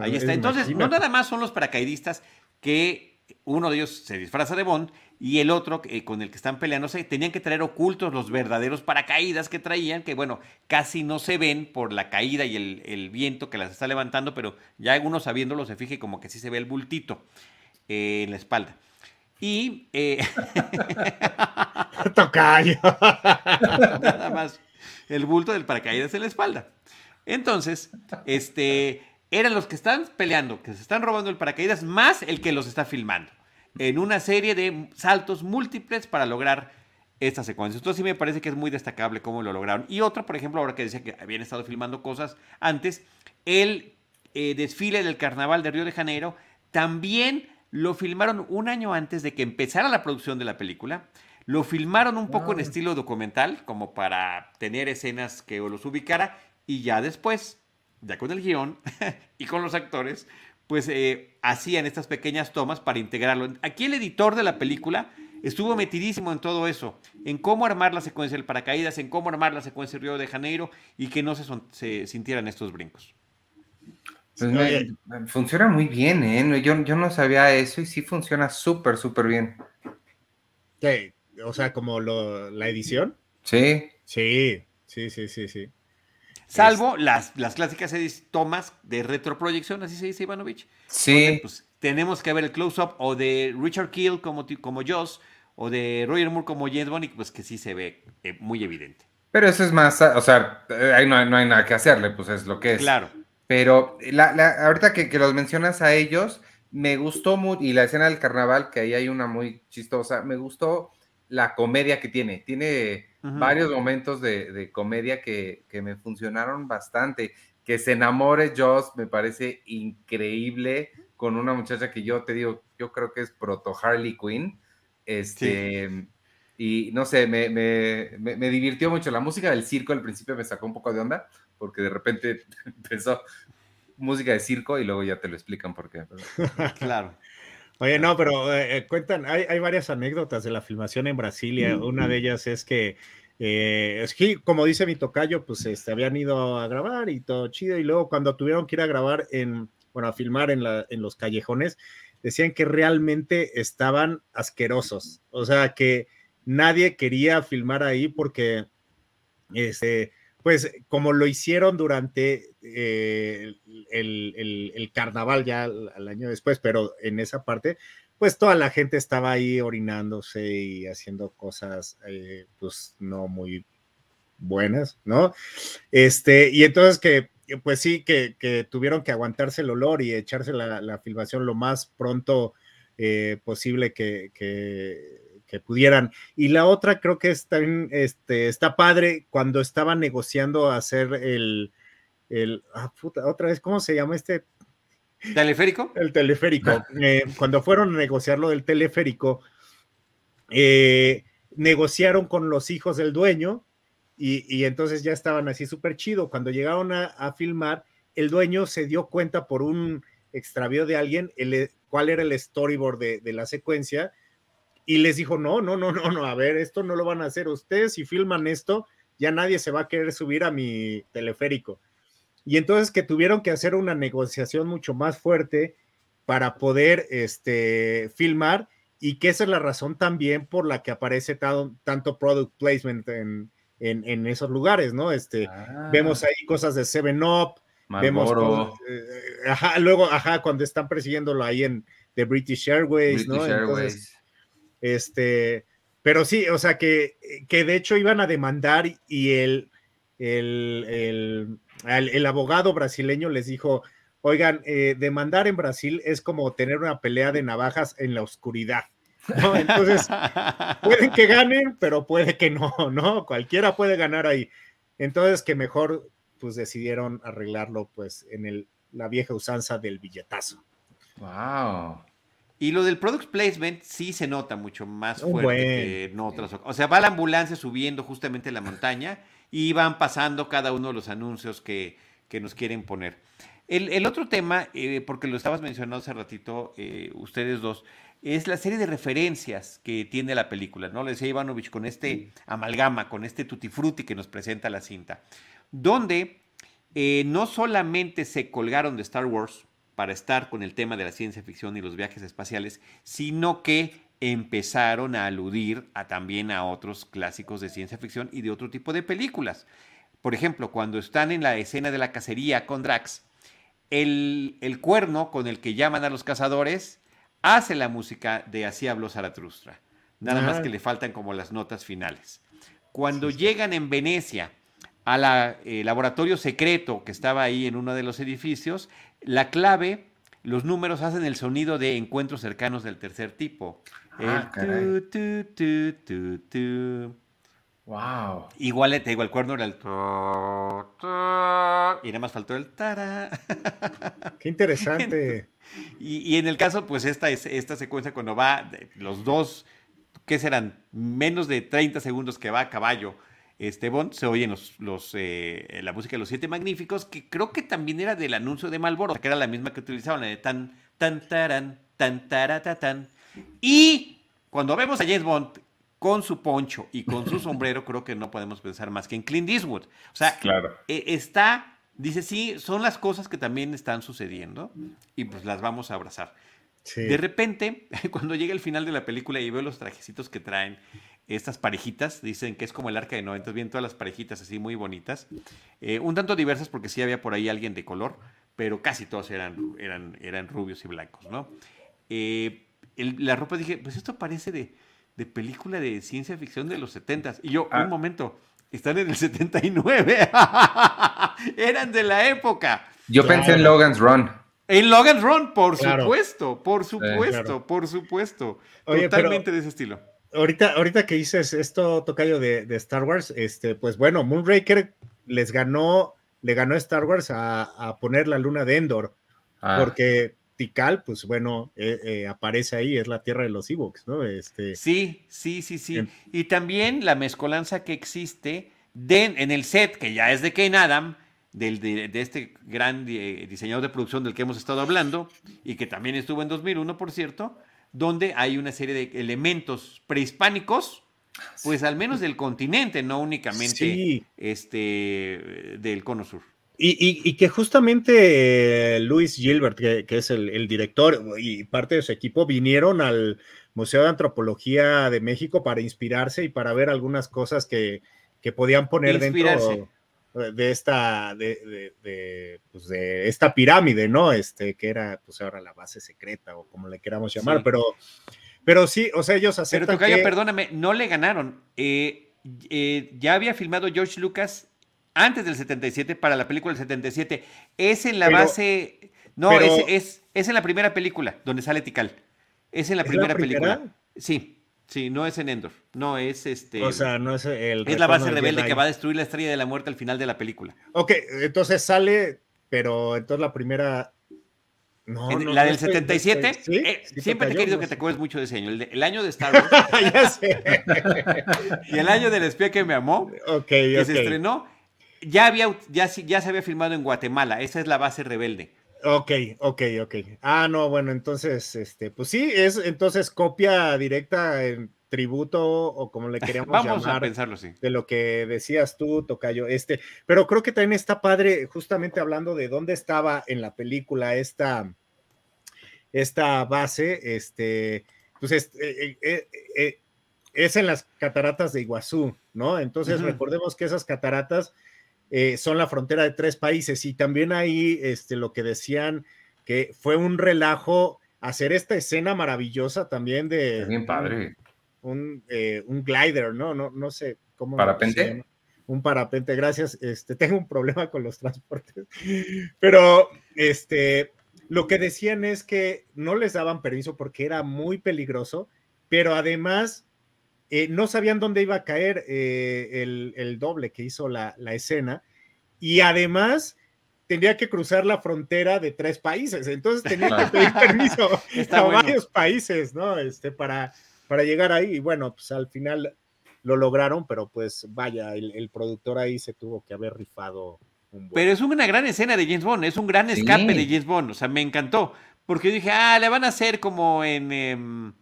Ahí está. Entonces, no nada más son los paracaidistas que uno de ellos se disfraza de Bond y el otro eh, con el que están peleándose tenían que traer ocultos los verdaderos paracaídas que traían, que bueno, casi no se ven por la caída y el, viento que las está levantando, pero ya uno sabiéndolo se fije como que sí se ve el bultito eh, en la espalda. Y... Eh, (laughs) Tocayo. (laughs) Nada más el bulto del paracaídas en la espalda. Entonces, este, eran los que están peleando, que se están robando el paracaídas, más el que los está filmando en una serie de saltos múltiples para lograr esta secuencia. Esto sí me parece que es muy destacable cómo lo lograron. Y otra, por ejemplo, ahora que decía que habían estado filmando cosas antes, el eh, desfile del Carnaval de Río de Janeiro también lo filmaron un año antes de que empezara la producción de la película. Lo filmaron un poco en estilo documental, como para tener escenas que los ubicara, y ya después, ya con el guion (laughs) y con los actores, pues eh, hacían estas pequeñas tomas para integrarlo. Aquí el editor de la película estuvo metidísimo en todo eso, en cómo armar la secuencia del paracaídas, en cómo armar la secuencia del Río de Janeiro y que no se, sintieran estos brincos. Pues funciona muy bien, ¿eh? Yo, yo no sabía eso y sí funciona súper, súper bien. O sea, como la edición. Sí. Sí, sí, sí, sí, sí. Salvo las, las clásicas tomas de retroproyección, así se dice Ivanovich. Sí. pues, tenemos que ver el close-up o de Richard Keel como, como Joss o de Roger Moore como James Bond, pues que sí se ve eh, muy evidente. Pero eso es más, o sea, ahí no, hay nada que hacerle, pues es lo que es. Claro. Pero la, ahorita que, que, los mencionas a ellos, me gustó mucho, y la escena del carnaval, que ahí hay una muy chistosa, me gustó la comedia que tiene. Tiene varios momentos de, comedia que, me funcionaron bastante. Que se enamore Joss me parece increíble con una muchacha que yo te digo, yo creo que es proto Harley Quinn. Este, Y no sé, me, me, divirtió mucho. La música del circo al principio me sacó un poco de onda, porque de repente (laughs) empezó música de circo y luego ya te lo explican por qué. (laughs) claro. Oye, no, pero eh, eh, cuentan, hay, hay, varias anécdotas de la filmación en Brasilia. Una de ellas es que eh, como dice mi tocayo, pues este, habían ido a grabar y todo chido, y luego cuando tuvieron que ir a grabar en, bueno, a filmar en, la, en los callejones, decían que realmente estaban asquerosos, o sea, que nadie quería filmar ahí porque, este, pues como lo hicieron durante eh, el, carnaval ya al, año después, pero en esa parte, pues toda la gente estaba ahí orinándose y haciendo cosas, eh, pues no muy buenas, ¿no? Este, y entonces que, pues sí, que, tuvieron que aguantarse el olor y echarse la, filmación lo más pronto eh, posible que, que, pudieran. Y la otra creo que está, este, está padre cuando estaban negociando hacer el, el ah, puta, otra vez, ¿cómo se llama este ¿Teleférico? El teleférico. Eh, cuando fueron a negociar lo del teleférico, eh, negociaron con los hijos del dueño y, entonces ya estaban así súper chido. Cuando llegaron a, filmar, el dueño se dio cuenta por un extravío de alguien el, cuál era el storyboard de, la secuencia y les dijo, no, no, no, no, no, a ver, esto no lo van a hacer ustedes, si filman esto, ya nadie se va a querer subir a mi teleférico y entonces que tuvieron que hacer una negociación mucho más fuerte para poder este, filmar y que esa es la razón también por la que aparece tanto product placement en, en, esos lugares, ¿no? Este, ah. Vemos ahí cosas de Seven Up, vemos eh, ajá, luego, ajá, cuando están persiguiéndolo ahí en The British Airways, ¿no? Entonces, este, pero sí, o sea, que, que de hecho iban a demandar y el, el, el, abogado brasileño les dijo, oigan, eh, demandar en Brasil es como tener una pelea de navajas en la oscuridad. Entonces, (laughs) pueden que ganen, pero puede que no, ¿no? Cualquiera puede ganar ahí. Entonces, que mejor, pues decidieron arreglarlo, pues, en el, la vieja usanza del billetazo. Wow. Y lo del product placement sí se nota mucho más fuerte que en otras. O sea, va la ambulancia subiendo justamente la montaña y van pasando cada uno de los anuncios que, nos quieren poner. El, otro tema, eh, porque lo estabas mencionando hace ratito, eh, ustedes dos, es la serie de referencias que tiene la película, ¿no? Le decía Ivanovich con este amalgama, con este tutti frutti que nos presenta la cinta, donde eh, no solamente se colgaron de Star Wars para estar con el tema de la ciencia ficción y los viajes espaciales, sino que empezaron a aludir a, también a otros clásicos de ciencia ficción y de otro tipo de películas. Por ejemplo, cuando están en la escena de la cacería con Drax, el, cuerno con el que llaman a los cazadores hace la música de Así habló Zaratustra. Nada más que le faltan como las notas finales. Cuando llegan en Venecia al eh, laboratorio secreto que estaba ahí en uno de los edificios, la clave, los números hacen el sonido de encuentros cercanos del tercer tipo. Ah, Wow. Igual te digo, el cuerno era el. Y nada más faltó el. Tara. (laughs) Qué interesante. Y, en el caso, pues esta, esta secuencia cuando va los dos, ¿qué serán? Menos de 30 segundos que va a caballo. Este Bond, se oyen los, los eh, la música de los siete magníficos, que creo que también era del anuncio de Malboro, que era la misma que utilizaban, la de tan, tan, taran, tan, tan y cuando vemos a James Bond con su poncho y con su (laughs) sombrero, creo que no podemos pensar más que en Clint Eastwood. O sea, e, está, dice, sí, son las cosas que también están sucediendo y pues las vamos a abrazar. De repente, (laughs) cuando llega el final de la película y veo los trajecitos que traen estas parejitas, dicen que es como el arca de 90, bien todas las parejitas así muy bonitas, eh, un tanto diversas porque sí había por ahí alguien de color, pero casi todos eran, eran, eran rubios y blancos, ¿no? Eh, la ropa dije, pues esto parece de, película de ciencia ficción de los 70 Y yo, un ah. momento, están en el 79. (laughs) Eran de la época. Yo pensé en Logan's Run. En Logan's Run, por supuesto, por supuesto, por supuesto. Totalmente de ese estilo. Ahorita, ahorita que dices esto, Tocayo, de, de, Star Wars, este, pues bueno, Moonraker les ganó, le ganó a Star Wars a, poner la luna de Endor. Ah. Porque pues bueno, eh, eh, aparece ahí, es la tierra de los Ewoks, ¿no? Este, sí, sí, sí, sí. y también la mezcolanza que existe en el set, que ya es de Kane Adam, del, de, este gran eh, diseñador de producción del que hemos estado hablando, y que también estuvo en 2001, por cierto, donde hay una serie de elementos prehispánicos pues al menos del continente, no únicamente Sí. este, del cono sur. Y, y- y que justamente eh, Luis Gilbert, que, que es el, el director y parte de su equipo, vinieron al Museo de Antropología de México para inspirarse y para ver algunas cosas que, que podían poner Inspirarse. dentro de esta, de, de- de, pues, de esta pirámide, ¿no? Este, que era pues ahora la base secreta o como le queramos llamar, Sí. pero, pero sí, o sea, ellos Pero aceptan Tocayo, que- perdóname, no le ganaron. Eh, eh, ya había filmado George Lucas antes del 77 para la película del 77. Es en la Pero- base. No, pero- es, es, es en la primera película donde sale Tikal. Es en la ¿Es la primera primera? película. Sí, sí, no es en Endor. No, es este. o sea, no es el es la base rebelde que va a destruir la estrella de la muerte al final de la película. Ok, entonces sale, pero entonces la primera. No, En- no, la no del estoy- 77, estoy- sí, eh, sí, siempre te he querido no que sé. te acuerdes mucho de ese año. El, de- el año de Star Wars (laughs) ya sé. (laughs) y el año del espía que me amó. Ok, que se estrenó, ya, había, ya, sí- ya se había filmado en Guatemala. Esa es la base rebelde. Ok, ok, ok. Ah, no, bueno, entonces, este, pues sí, es entonces copia directa en tributo o como le (laughs) queríamos Vamos a pensarlo así. de lo que decías tú, Tocayo, este, pero creo que también está padre, justamente hablando de dónde estaba en la película esta, esta base, este, pues es, eh, eh, eh, es en las cataratas de Iguazú, ¿no? Entonces recordemos que esas cataratas eh, son la frontera de tres países y también ahí, este, lo que decían que fue un relajo hacer esta escena maravillosa también de Es bien padre. un, eh, un glider, ¿no? No, no sé cómo. ¿Parapente? Un parapente, gracias. Este, tengo un problema con los transportes. (laughs) Pero, este, lo que decían es que no les daban permiso porque era muy peligroso, pero además eh, no sabían dónde iba a caer eh, el, el doble que hizo la, la escena. Y además tenía que cruzar la frontera de tres países. Entonces tenía que pedir (laughs) permiso Está a bueno. varios países, ¿no? Este, para, para llegar ahí. Y bueno, pues al final lo lograron, pero pues vaya, el, el productor ahí se tuvo que haber rifado un buen. Pero es una gran escena de James Bond, es un gran Sí. escape de James Bond, o sea, me encantó, porque yo dije, ah, le van a hacer como en, em,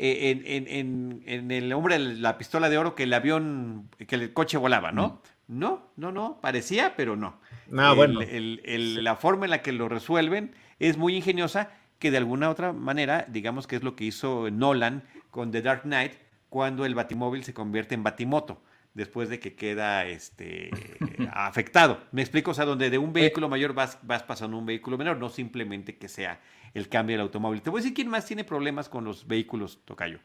en, en- el hombre de la pistola de oro que el avión, que el coche volaba, ¿no? No, no, no, parecía, pero no. Ah, El- bueno. el- el- La forma en la que lo resuelven es muy ingeniosa, que de alguna otra manera, digamos que es lo que hizo Nolan con The Dark Knight, cuando el batimóvil se convierte en batimoto, después de que queda este, (laughs) afectado. Me explico, o sea, donde de un vehículo mayor vas, vas pasando a un vehículo menor, no simplemente que sea el cambio del automóvil. Te voy a decir quién más tiene problemas con los vehículos, Tocayo.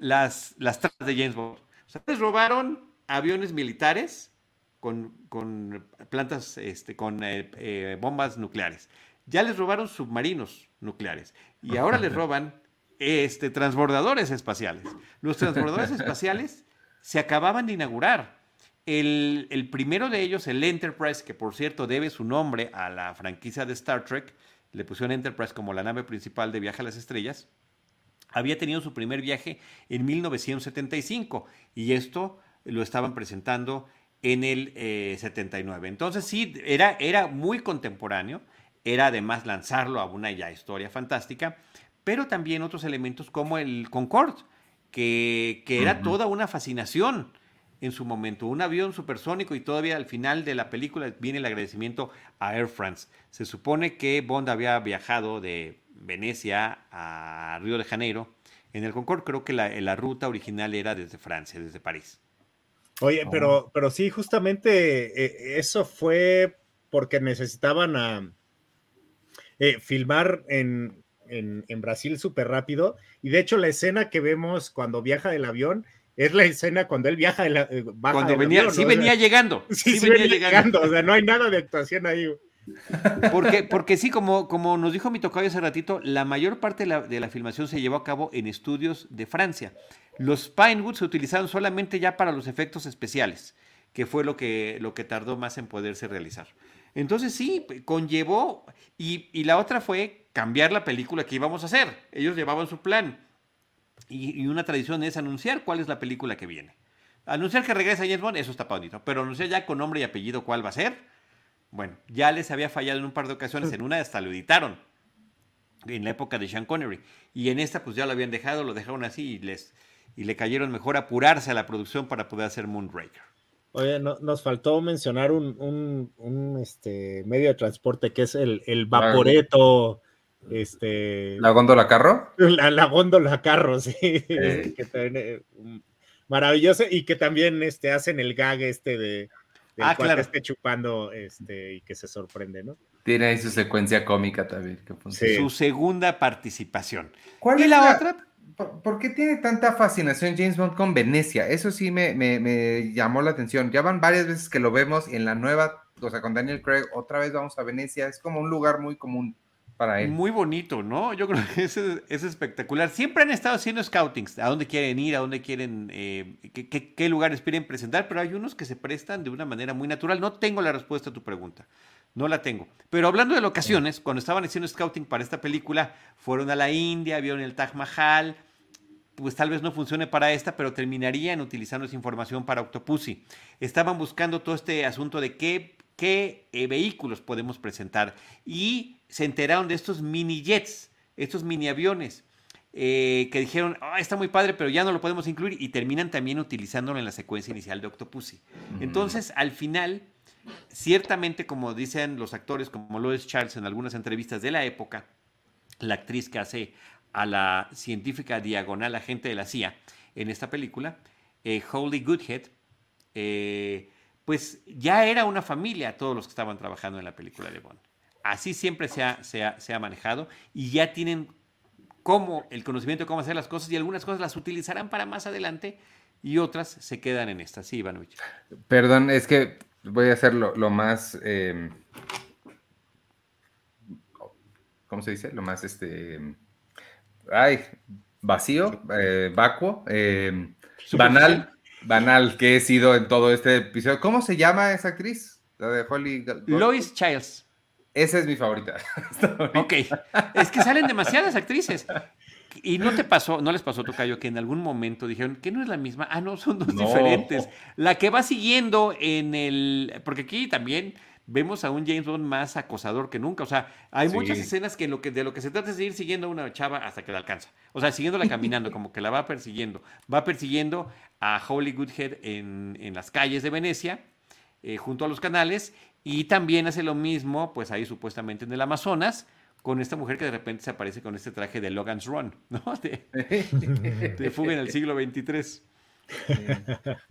Las, las tratas de James Bond. O sea, les robaron aviones militares con, con plantas, este, con eh, eh, bombas nucleares. Ya les robaron submarinos nucleares. Y ahora les (laughs) roban este, transbordadores espaciales. Los transbordadores (laughs) espaciales se acababan de inaugurar. El, el primero de ellos, el Enterprise, que por cierto debe su nombre a la franquicia de Star Trek, le pusieron Enterprise como la nave principal de viaje a las estrellas, había tenido su primer viaje en 1975 y esto lo estaban presentando en el eh, 79. Entonces sí, era, era muy contemporáneo, era además lanzarlo a una ya historia fantástica, pero también otros elementos como el Concorde, que, que era toda una fascinación en su momento, un avión supersónico y todavía al final de la película viene el agradecimiento a Air France. Se supone que Bond había viajado de Venecia a Río de Janeiro en el Concorde, creo que la, la ruta original era desde Francia, desde París. Oye, pero, pero sí, justamente eh, eso fue porque necesitaban a, eh, filmar en, en, en Brasil súper rápido. Y de hecho, la escena que vemos cuando viaja del avión es la escena cuando él viaja la, eh, baja Cuando venía, avión, sí ¿no? O sea, venía llegando, sí, (laughs) sí, sí venía, venía llegando. llegando, o sea, no hay nada de actuación ahí. (laughs) Porque, porque sí, como, como nos dijo mi tocayo hace ratito, la mayor parte de la, de la filmación se llevó a cabo en estudios de Francia. Los Pinewood se utilizaron solamente ya para los efectos especiales, que fue lo que, lo que tardó más en poderse realizar. Entonces sí, conllevó, y, y la otra fue cambiar la película que íbamos a hacer. Ellos llevaban su plan. Y, y una tradición es anunciar cuál es la película que viene. Anunciar que regresa James Bond, eso está bonito, pero anunciar ya con nombre y apellido cuál va a ser, bueno, ya les había fallado en un par de ocasiones, en una hasta lo editaron, en la época de Sean Connery, y en esta pues ya lo habían dejado, lo dejaron así y les... y le cayeron mejor apurarse a la producción para poder hacer Moonraker. Oye, nos faltó mencionar un, este, medio de transporte que es el, el vaporeto. Este, ¿La góndola carro? La, góndola carro, (laughs) sí. Eh, maravilloso y que también este, hacen el gag este de, ah, claro. esté chupando este, y que se sorprende, ¿no? Tiene ahí su secuencia cómica también. Su segunda participación. ¿Cuál es la, otra? ¿Por, qué tiene tanta fascinación James Bond con Venecia? Eso sí me, me, llamó la atención. Ya van varias veces que lo vemos en la nueva, o sea, con Daniel Craig, otra vez vamos a Venecia. Es como un lugar muy común para él. Muy bonito, ¿no? Yo creo que (laughs) es, es espectacular. Siempre han estado haciendo scoutings, a dónde quieren ir, a dónde quieren, eh, qué, qué, lugares quieren presentar, pero hay unos que se prestan de una manera muy natural. No tengo la respuesta a tu pregunta, no la tengo. Pero hablando de locaciones, cuando estaban haciendo scouting para esta película, fueron a la India, vieron el Taj Mahal, pues tal vez no funcione para esta, pero terminarían utilizando esa información para Octopussy. Estaban buscando todo este asunto de qué, qué eh, vehículos podemos presentar y se enteraron de estos mini jets, estos mini aviones. Eh, que dijeron, ah, está muy padre, pero ya no lo podemos incluir, y terminan también utilizándolo en la secuencia inicial de Octopussy. Entonces, al final, ciertamente, como dicen los actores, como Lois Charles en algunas entrevistas de la época, la actriz que hace a la científica diagonal agente de la CIA en esta película, eh, Holy Goodhead, eh, pues ya era una familia todos los que estaban trabajando en la película de Bond. Así siempre se ha, se ha, manejado y ya tienen cómo, el conocimiento de cómo hacer las cosas y algunas cosas las utilizarán para más adelante y otras se quedan en esta. Sí, Ivanovich. Perdón, es que voy a hacer lo, más... Eh, ¿Cómo se dice? Lo más este ay, vacío, eh, vacuo, eh, banal, banal que he sido en todo este episodio. ¿Cómo se llama esa actriz? La de Holly. Lois Childs. Esa es mi favorita. (laughs) ok, es que salen demasiadas actrices. Y no te pasó, no les pasó, Tocayo, que en algún momento dijeron que no es la misma. Ah, no, son dos diferentes. La que va siguiendo en el. Porque aquí también vemos a un James Bond más acosador que nunca. O sea, hay muchas escenas que, lo que de lo que se trata es de ir siguiendo a una chava hasta que la alcanza. O sea, siguiéndola caminando, como que la va persiguiendo. Va persiguiendo a Holly Goodhead en, en las calles de Venecia, eh, junto a los canales, y también hace lo mismo, pues ahí supuestamente en el Amazonas, con esta mujer que de repente se aparece con este traje de Logan's Run, (laughs) ¿no? De, de fuga en el siglo XXIII.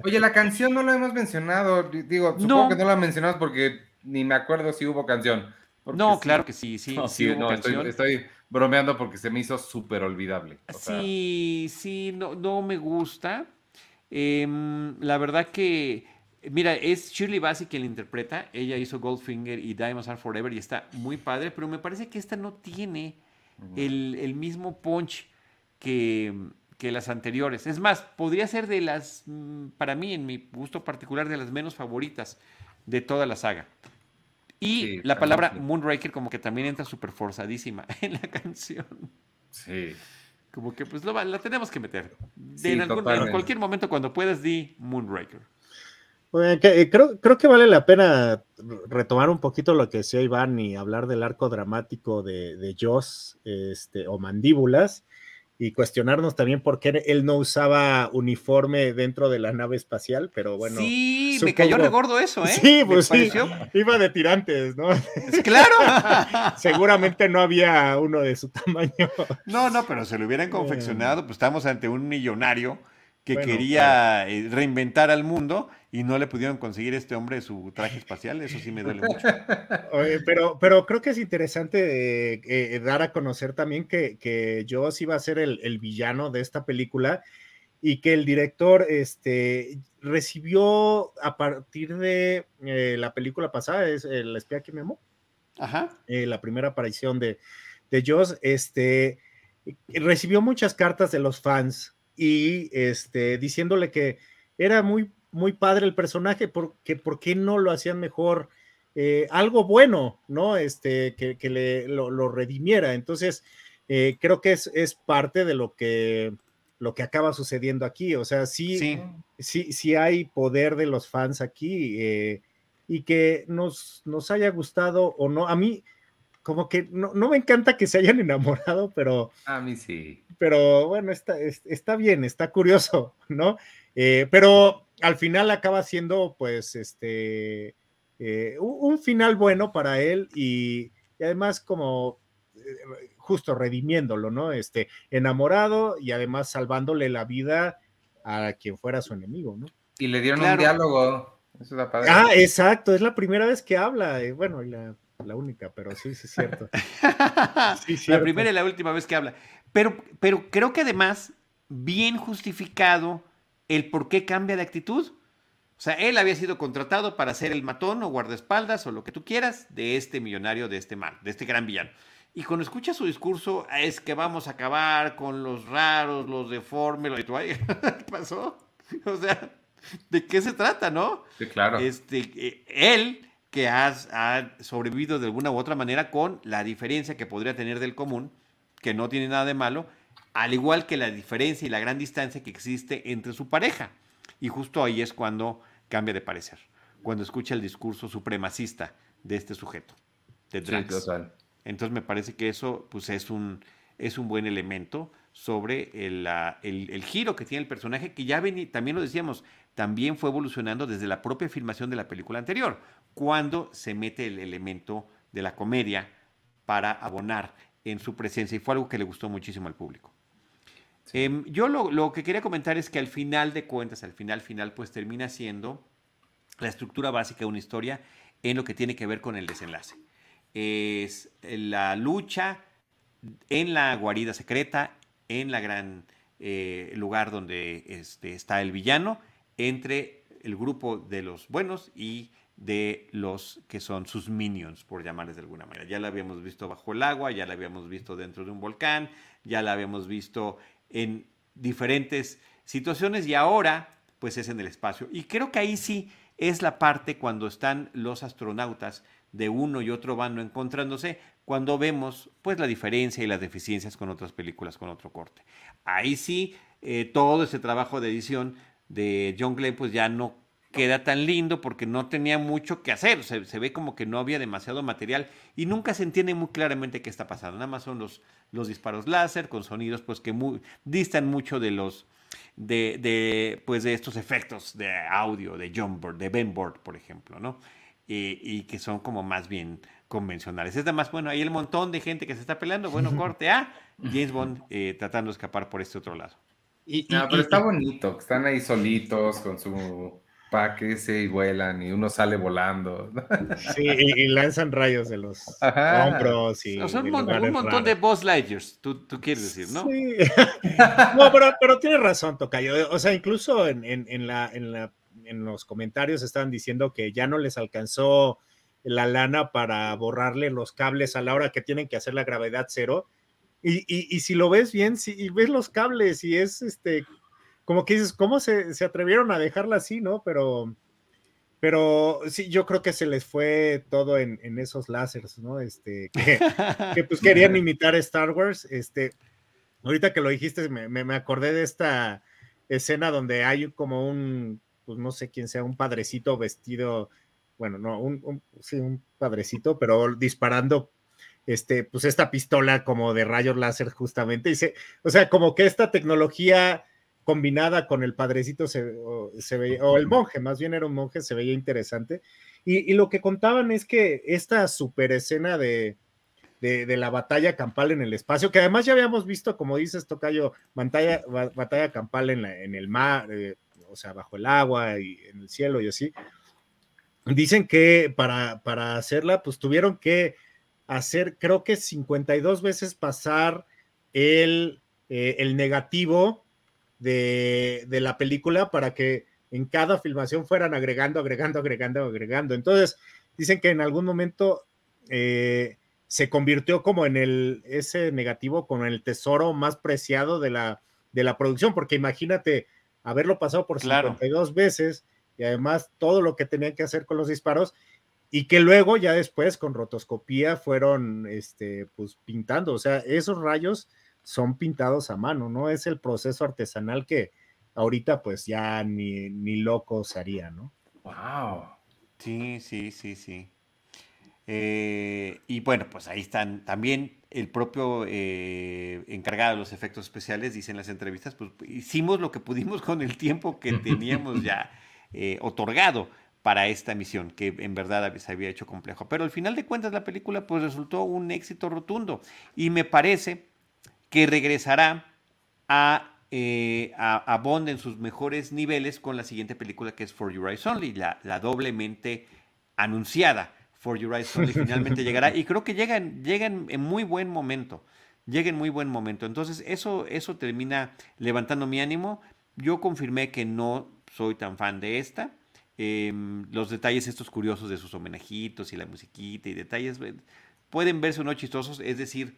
Oye, la canción no la hemos mencionado. Digo, supongo que no la mencionamos porque ni me acuerdo si hubo canción. No, claro que sí, sí, sí, hubo canción. Estoy, bromeando porque se me hizo súper olvidable. sí, sí, no, no me gusta. Em, la verdad que, mira, es Shirley Bassey quien la interpreta. Ella hizo Goldfinger y Diamonds Are Forever y está muy padre, pero me parece que esta no tiene el, el mismo punch que, que las anteriores. Es más, podría ser de las, mm, para mí, en mi gusto particular, de las menos favoritas de toda la saga. Y la palabra Moonraker como que también entra súper forzadísima (laughs) en la canción. Sí. Como que pues la tenemos que meter. en, cualquier momento cuando puedas di Moonraker. Eh, creo, creo que vale la pena retomar un poquito lo que decía Iván y hablar del arco dramático de, de Joss este, o Mandíbulas y cuestionarnos también por qué él no usaba uniforme dentro de la nave espacial, pero bueno. Sí, me cayó regordo eso, ¿eh? Sí, pues sí, iba de tirantes, ¿no? Claro. (laughs) Seguramente no había uno de su tamaño. No, no, pero se lo hubieran confeccionado, pues estamos ante un millonario que quería eh, reinventar al mundo y no le pudieron conseguir este hombre su traje espacial, eso sí me duele mucho. (laughs) pero, pero creo que es interesante eh, dar a conocer también que, que Joss iba a ser el, villano de esta película y que el director este, recibió a partir de eh, la película pasada, es El espía que me amó, Ajá. la primera aparición de, de Joss, este, recibió muchas cartas de los fans y este, diciéndole que era muy, muy padre el personaje, porque por qué no lo hacían mejor, eh, algo bueno, ¿no? Este, que, le, lo, redimiera. Entonces, eh, creo que es, es, parte de lo que, lo que acaba sucediendo aquí. O sea, sí, sí, sí, hay poder de los fans aquí eh, y que nos, nos haya gustado o no. A mí, como que no, me encanta que se hayan (laughs) enamorado, pero... A mí sí. Pero bueno, está, está bien, está curioso, (laughs) ¿no? Eh, pero al final acaba siendo, pues, este, eh, un, final bueno para él y, además como eh, justo redimiéndolo, ¿no? Este, enamorado y además salvándole la vida a quien fuera su enemigo, ¿no? Y le dieron un diálogo. Eso Ah, exacto, es la primera vez que habla, bueno, la, la única, pero sí, sí es cierto. (laughs) La primera y la última vez que habla. Pero, pero creo que además, bien justificado el por qué cambia de actitud. O sea, él había sido contratado para ser el matón o guardaespaldas o lo que tú quieras de este millonario, de este mal, de este gran villano. Y cuando escucha su discurso, es que vamos a acabar con los raros, los deformes, lo de (laughs) ¿qué pasó? O sea, ¿de qué se trata, no? Sí, claro. Este, eh, él que has, ha sobrevivido de alguna u otra manera con la diferencia que podría tener del común, que no tiene nada de malo, al igual que la diferencia y la gran distancia que existe entre su pareja. Y justo ahí es cuando cambia de parecer, cuando escucha el discurso supremacista de este sujeto, de Drax. Entonces me parece que eso pues, es, un, es un buen elemento sobre el, el, giro que tiene el personaje, que ya ven, también lo decíamos, también fue evolucionando desde la propia filmación de la película anterior, cuando se mete el elemento de la comedia para abonar en su presencia y fue algo que le gustó muchísimo al público. Em, yo lo, lo, que quería comentar es que al final de cuentas, al final final, pues termina siendo la estructura básica de una historia en lo que tiene que ver con el desenlace. Es la lucha en la guarida secreta, en la gran eh, lugar donde este, está el villano, entre el grupo de los buenos y de los que son sus minions, por llamarles de alguna manera. Ya la habíamos visto bajo el agua, ya la habíamos visto dentro de un volcán, ya la habíamos visto en diferentes situaciones y ahora pues es en el espacio. Y creo que ahí sí es la parte cuando están los astronautas de uno y otro bando encontrándose, cuando vemos pues la diferencia y las deficiencias con otras películas con otro corte. Ahí sí, eh, todo ese trabajo de edición de John Glenn pues ya no queda tan lindo porque no tenía mucho que hacer, se, se, ve como que no había demasiado material y nunca se entiende muy claramente qué está pasando, nada más son los, los disparos láser con sonidos pues que muy, distan mucho de los de, de, pues de estos efectos de audio de John Bird, de Ben Board, por ejemplo, ¿no? y que son como más bien convencionales. Es más, bueno, hay el montón de gente que se está peleando, bueno, (laughs) corte a James Bond eh, tratando de escapar por este otro lado. Y, no, pero está bonito, están ahí solitos con su pack y vuelan y uno sale volando. Sí, y, lanzan rayos de los hombros y... un, montón de Boss Lightyears, tú, quieres decir, ¿no? Sí. (laughs) no, pero, pero tienes razón, Tocayo. O sea, incluso en, en, la, en, la, en los comentarios estaban diciendo que ya no les alcanzó la lana para borrarle los cables a la hora que tienen que hacer la gravedad cero. Y, si lo ves bien, si y ves los cables y es este, como que dices, ¿cómo se, atrevieron a dejarla así, no? Pero, pero sí, yo creo que se les fue todo en, esos láseres, ¿no? Este, que, pues (laughs) querían imitar Star Wars. Este, ahorita que lo dijiste, me, me, acordé de esta escena donde hay como un, pues no sé quién sea, un padrecito vestido bueno, no, un, sí, un padrecito, pero disparando este, pues esta pistola como de rayos láser justamente. Y o sea, como que esta tecnología combinada con el padrecito se, veía, o el monje, más bien era un monje, se veía interesante. Y, lo que contaban es que esta super escena de, de, la batalla campal en el espacio, que además ya habíamos visto, como dices, Tocayo, batalla, batalla campal en, en el mar, eh, o sea, bajo el agua y en el cielo y así Dicen que para, para hacerla, pues tuvieron que hacer, creo que 52 veces pasar el, eh, el negativo de, la película para que en cada filmación fueran agregando, agregando, agregando, agregando. Entonces, dicen que en algún momento eh, se convirtió como en el, ese negativo, con el tesoro más preciado de la, de la producción, porque imagínate haberlo pasado por 52 veces y además todo lo que tenían que hacer con los disparos y que luego ya después con rotoscopía fueron este pues pintando, o sea, esos rayos son pintados a mano, no es el proceso artesanal que ahorita pues ya ni, ni loco se haría, ¿no? Wow. Sí, sí, sí, sí. Eh, y bueno, pues ahí están también el propio eh, encargado de los efectos especiales, dice en las entrevistas, pues hicimos lo que pudimos con el tiempo que (laughs) teníamos ya eh, otorgado para esta misión, que en verdad se había hecho complejo. Pero al final de cuentas la película pues resultó un éxito rotundo y me parece que regresará a, a, Bond en sus mejores niveles con la siguiente película que es For Your Eyes Only, la, la doblemente anunciada For Your Eyes Only finalmente (laughs) llegará y creo que llegan, llegan en muy buen momento, llega en muy buen momento. Entonces eso, eso termina levantando mi ánimo. Yo confirmé que no soy tan fan de esta. Em, los detalles estos curiosos de sus homenajitos y la musiquita y detalles pueden verse o no chistosos, es decir,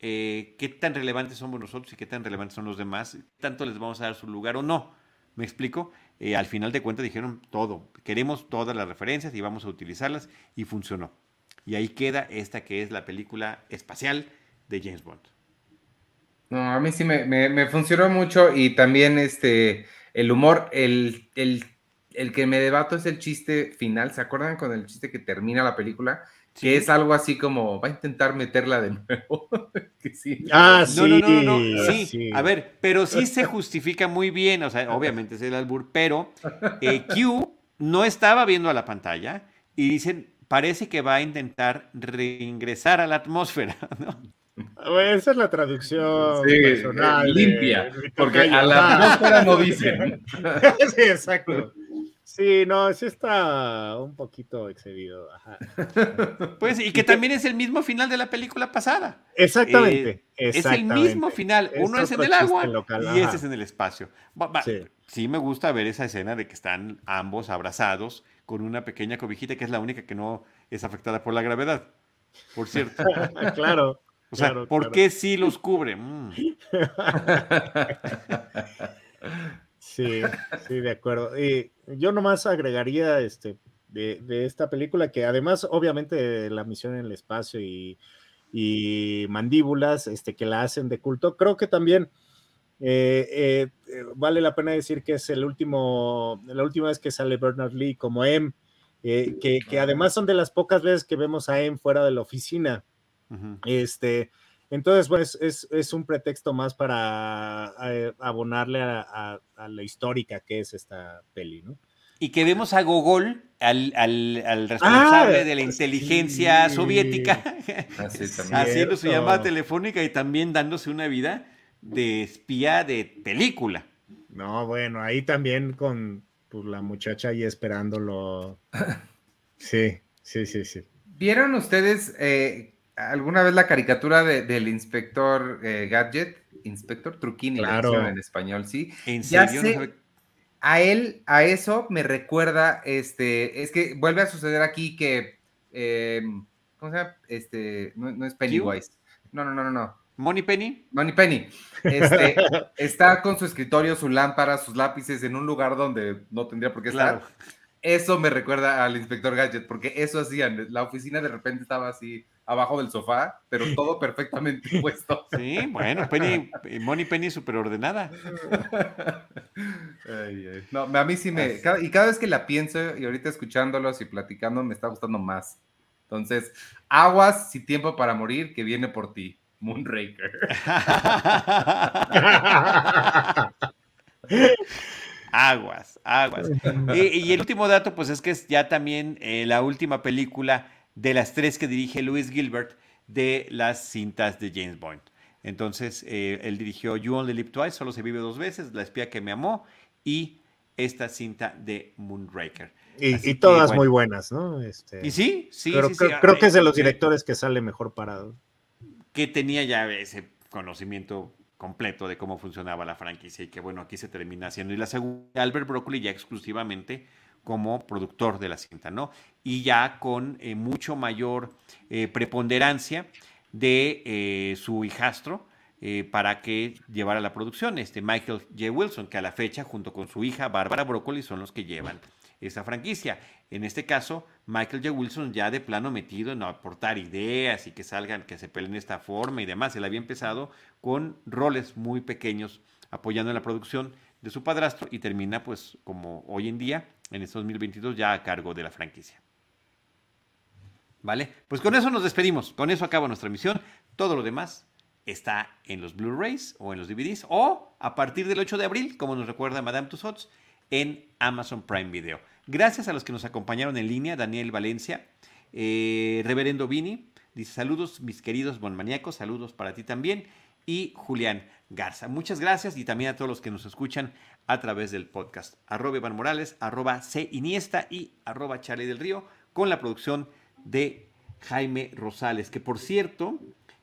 eh, qué tan relevantes somos nosotros y qué tan relevantes son los demás, tanto les vamos a dar su lugar o no. ¿Me explico? Eh, al final de cuentas dijeron todo, queremos todas las referencias y vamos a utilizarlas y funcionó. Y ahí queda esta que es la película espacial de James Bond. No, a mí sí me, funcionó mucho y también este, el humor, el, el, que me debato es el chiste final. ¿Se acuerdan con el chiste que termina la película? Que es algo así como, va a intentar meterla de nuevo. (laughs) Ah, sí. No, no, no, Sí. a ver, pero sí se (laughs) justifica muy bien, o sea, obviamente es el albur, pero eh, Q no estaba viendo a la pantalla y dicen, parece que va a intentar reingresar a la atmósfera, (laughs) ¿no? esa es la traducción personal. Limpia, porque a la atmósfera no dicen. sí, exacto. Sí, no, sí está un poquito excedido. (laughs) Pues, y que también es el mismo final de la película pasada. Exactamente. Eh, es el mismo final. Uno es, en el agua y ese es en el espacio. sí. me gusta ver esa escena de que están ambos abrazados con una pequeña cobijita que es la única que no es afectada por la gravedad. Por cierto. (laughs) claro. O sea, ¿por qué sí los cubre? Mm. (laughs) Sí, sí, de acuerdo. Y yo nomás agregaría este de, esta película que además, obviamente, la misión en el espacio y, mandíbulas, este, que la hacen de culto, creo que también eh, eh, eh, vale la pena decir que es el último, la última vez que sale Bernard Lee como M, que, que, además son de las pocas veces que vemos a M fuera de la oficina. Este entonces, pues es, un pretexto más para eh, abonarle a, la histórica que es esta peli, ¿no? Y que vemos a Gogol, al, al, responsable ah, de la inteligencia soviética, (laughs) haciendo su llamada telefónica y también dándose una vida de espía de película. No, bueno, ahí también con pues, la muchacha ahí esperándolo. (laughs) Sí, sí, sí, sí. ¿Vieron ustedes eh, alguna vez la caricatura del inspector eh, Gadget, inspector Truquini, claro. en español, sí. ya sé, a él, a eso me recuerda, este, es que vuelve a suceder aquí que, em, ¿cómo se llama? Este, no, es Pennywise. No, no, no, no, no. Money Penny. Money Penny. Este, (laughs) está con su escritorio, su lámpara, sus lápices en un lugar donde no tendría por qué estar. Eso me recuerda al inspector Gadget, porque eso hacían. La oficina de repente estaba así abajo del sofá, pero todo perfectamente (laughs) puesto. Sí, bueno, Penny, Money Penny súper ordenada. No, a mí sí me. y cada vez que la pienso y ahorita escuchándolos y platicando, me está gustando más. Entonces, aguas sin tiempo para morir, que viene por ti, Moonraker. aguas, aguas. Y, el último dato, pues es que es ya también eh, la última película de las tres que dirige Louis Gilbert de las cintas de James Bond. Entonces, eh, él dirigió You Only Live Twice, Solo se vive dos veces, La espía que me amó y esta cinta de Moonraker. Y, todas muy buenas, ¿no? Este, y sí, sí, creo, sí, creo, que es de los directores que sale mejor parado. Que tenía ya ese conocimiento completo de cómo funcionaba la franquicia y que bueno, aquí se termina haciendo. Y la segunda, Albert Broccoli ya exclusivamente como productor de la cinta, ¿no? Y ya con eh, mucho mayor eh, preponderancia de eh, su hijastro para que llevara la producción, este Michael J. Wilson, que a la fecha, junto con su hija Bárbara Broccoli, son los que llevan esa franquicia. En este caso, Michael J. Wilson ya de plano metido en aportar ideas y que salgan, que se peleen de esta forma y demás. Él había empezado con roles muy pequeños apoyando en la producción de su padrastro y termina pues como hoy en día, en este 2022, ya a cargo de la franquicia. ¿Vale? Pues con eso nos despedimos. Con eso acaba nuestra misión. Todo lo demás está en los Blu-rays o en los DVDs o a partir del 8 de abril, como nos recuerda Madame Tussauds, en Amazon Prime Video. Gracias a los que nos acompañaron en línea, Daniel Valencia, eh, Reverendo Vini, dice saludos mis queridos bonmaníacos, saludos para ti también, y Julián Garza. Muchas gracias y también a todos los que nos escuchan a través del podcast. Arroba Iván Morales, arroba C Iniesta y arroba Charlie del Río, con la producción de Jaime Rosales, que por cierto,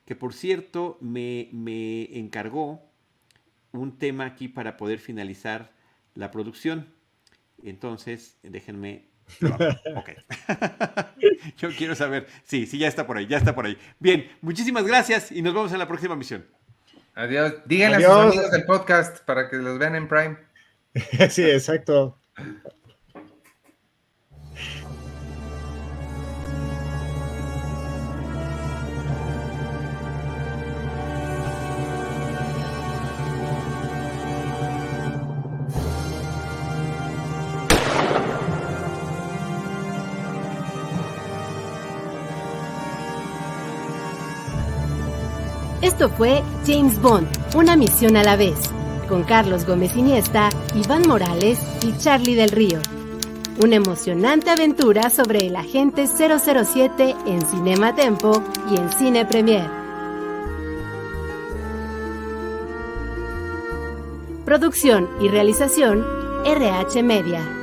que por cierto me, me encargó un tema aquí para poder finalizar la producción. Entonces, déjenme. (laughs) Ok. (laughs) Yo quiero saber. Sí, sí, ya está por ahí, ya está por ahí. Bien, muchísimas gracias y nos vemos en la próxima misión. Adiós. Díganle a sus amigos del podcast para que los vean en Prime. (laughs) sí, exacto. Esto fue James Bond, una misión a la vez, con Carlos Gómez Iniesta, Iván Morales y Charlie del Río. Una emocionante aventura sobre el agente 007 en Cinema Tempo y en Cine Premier. Producción y realización RH Media.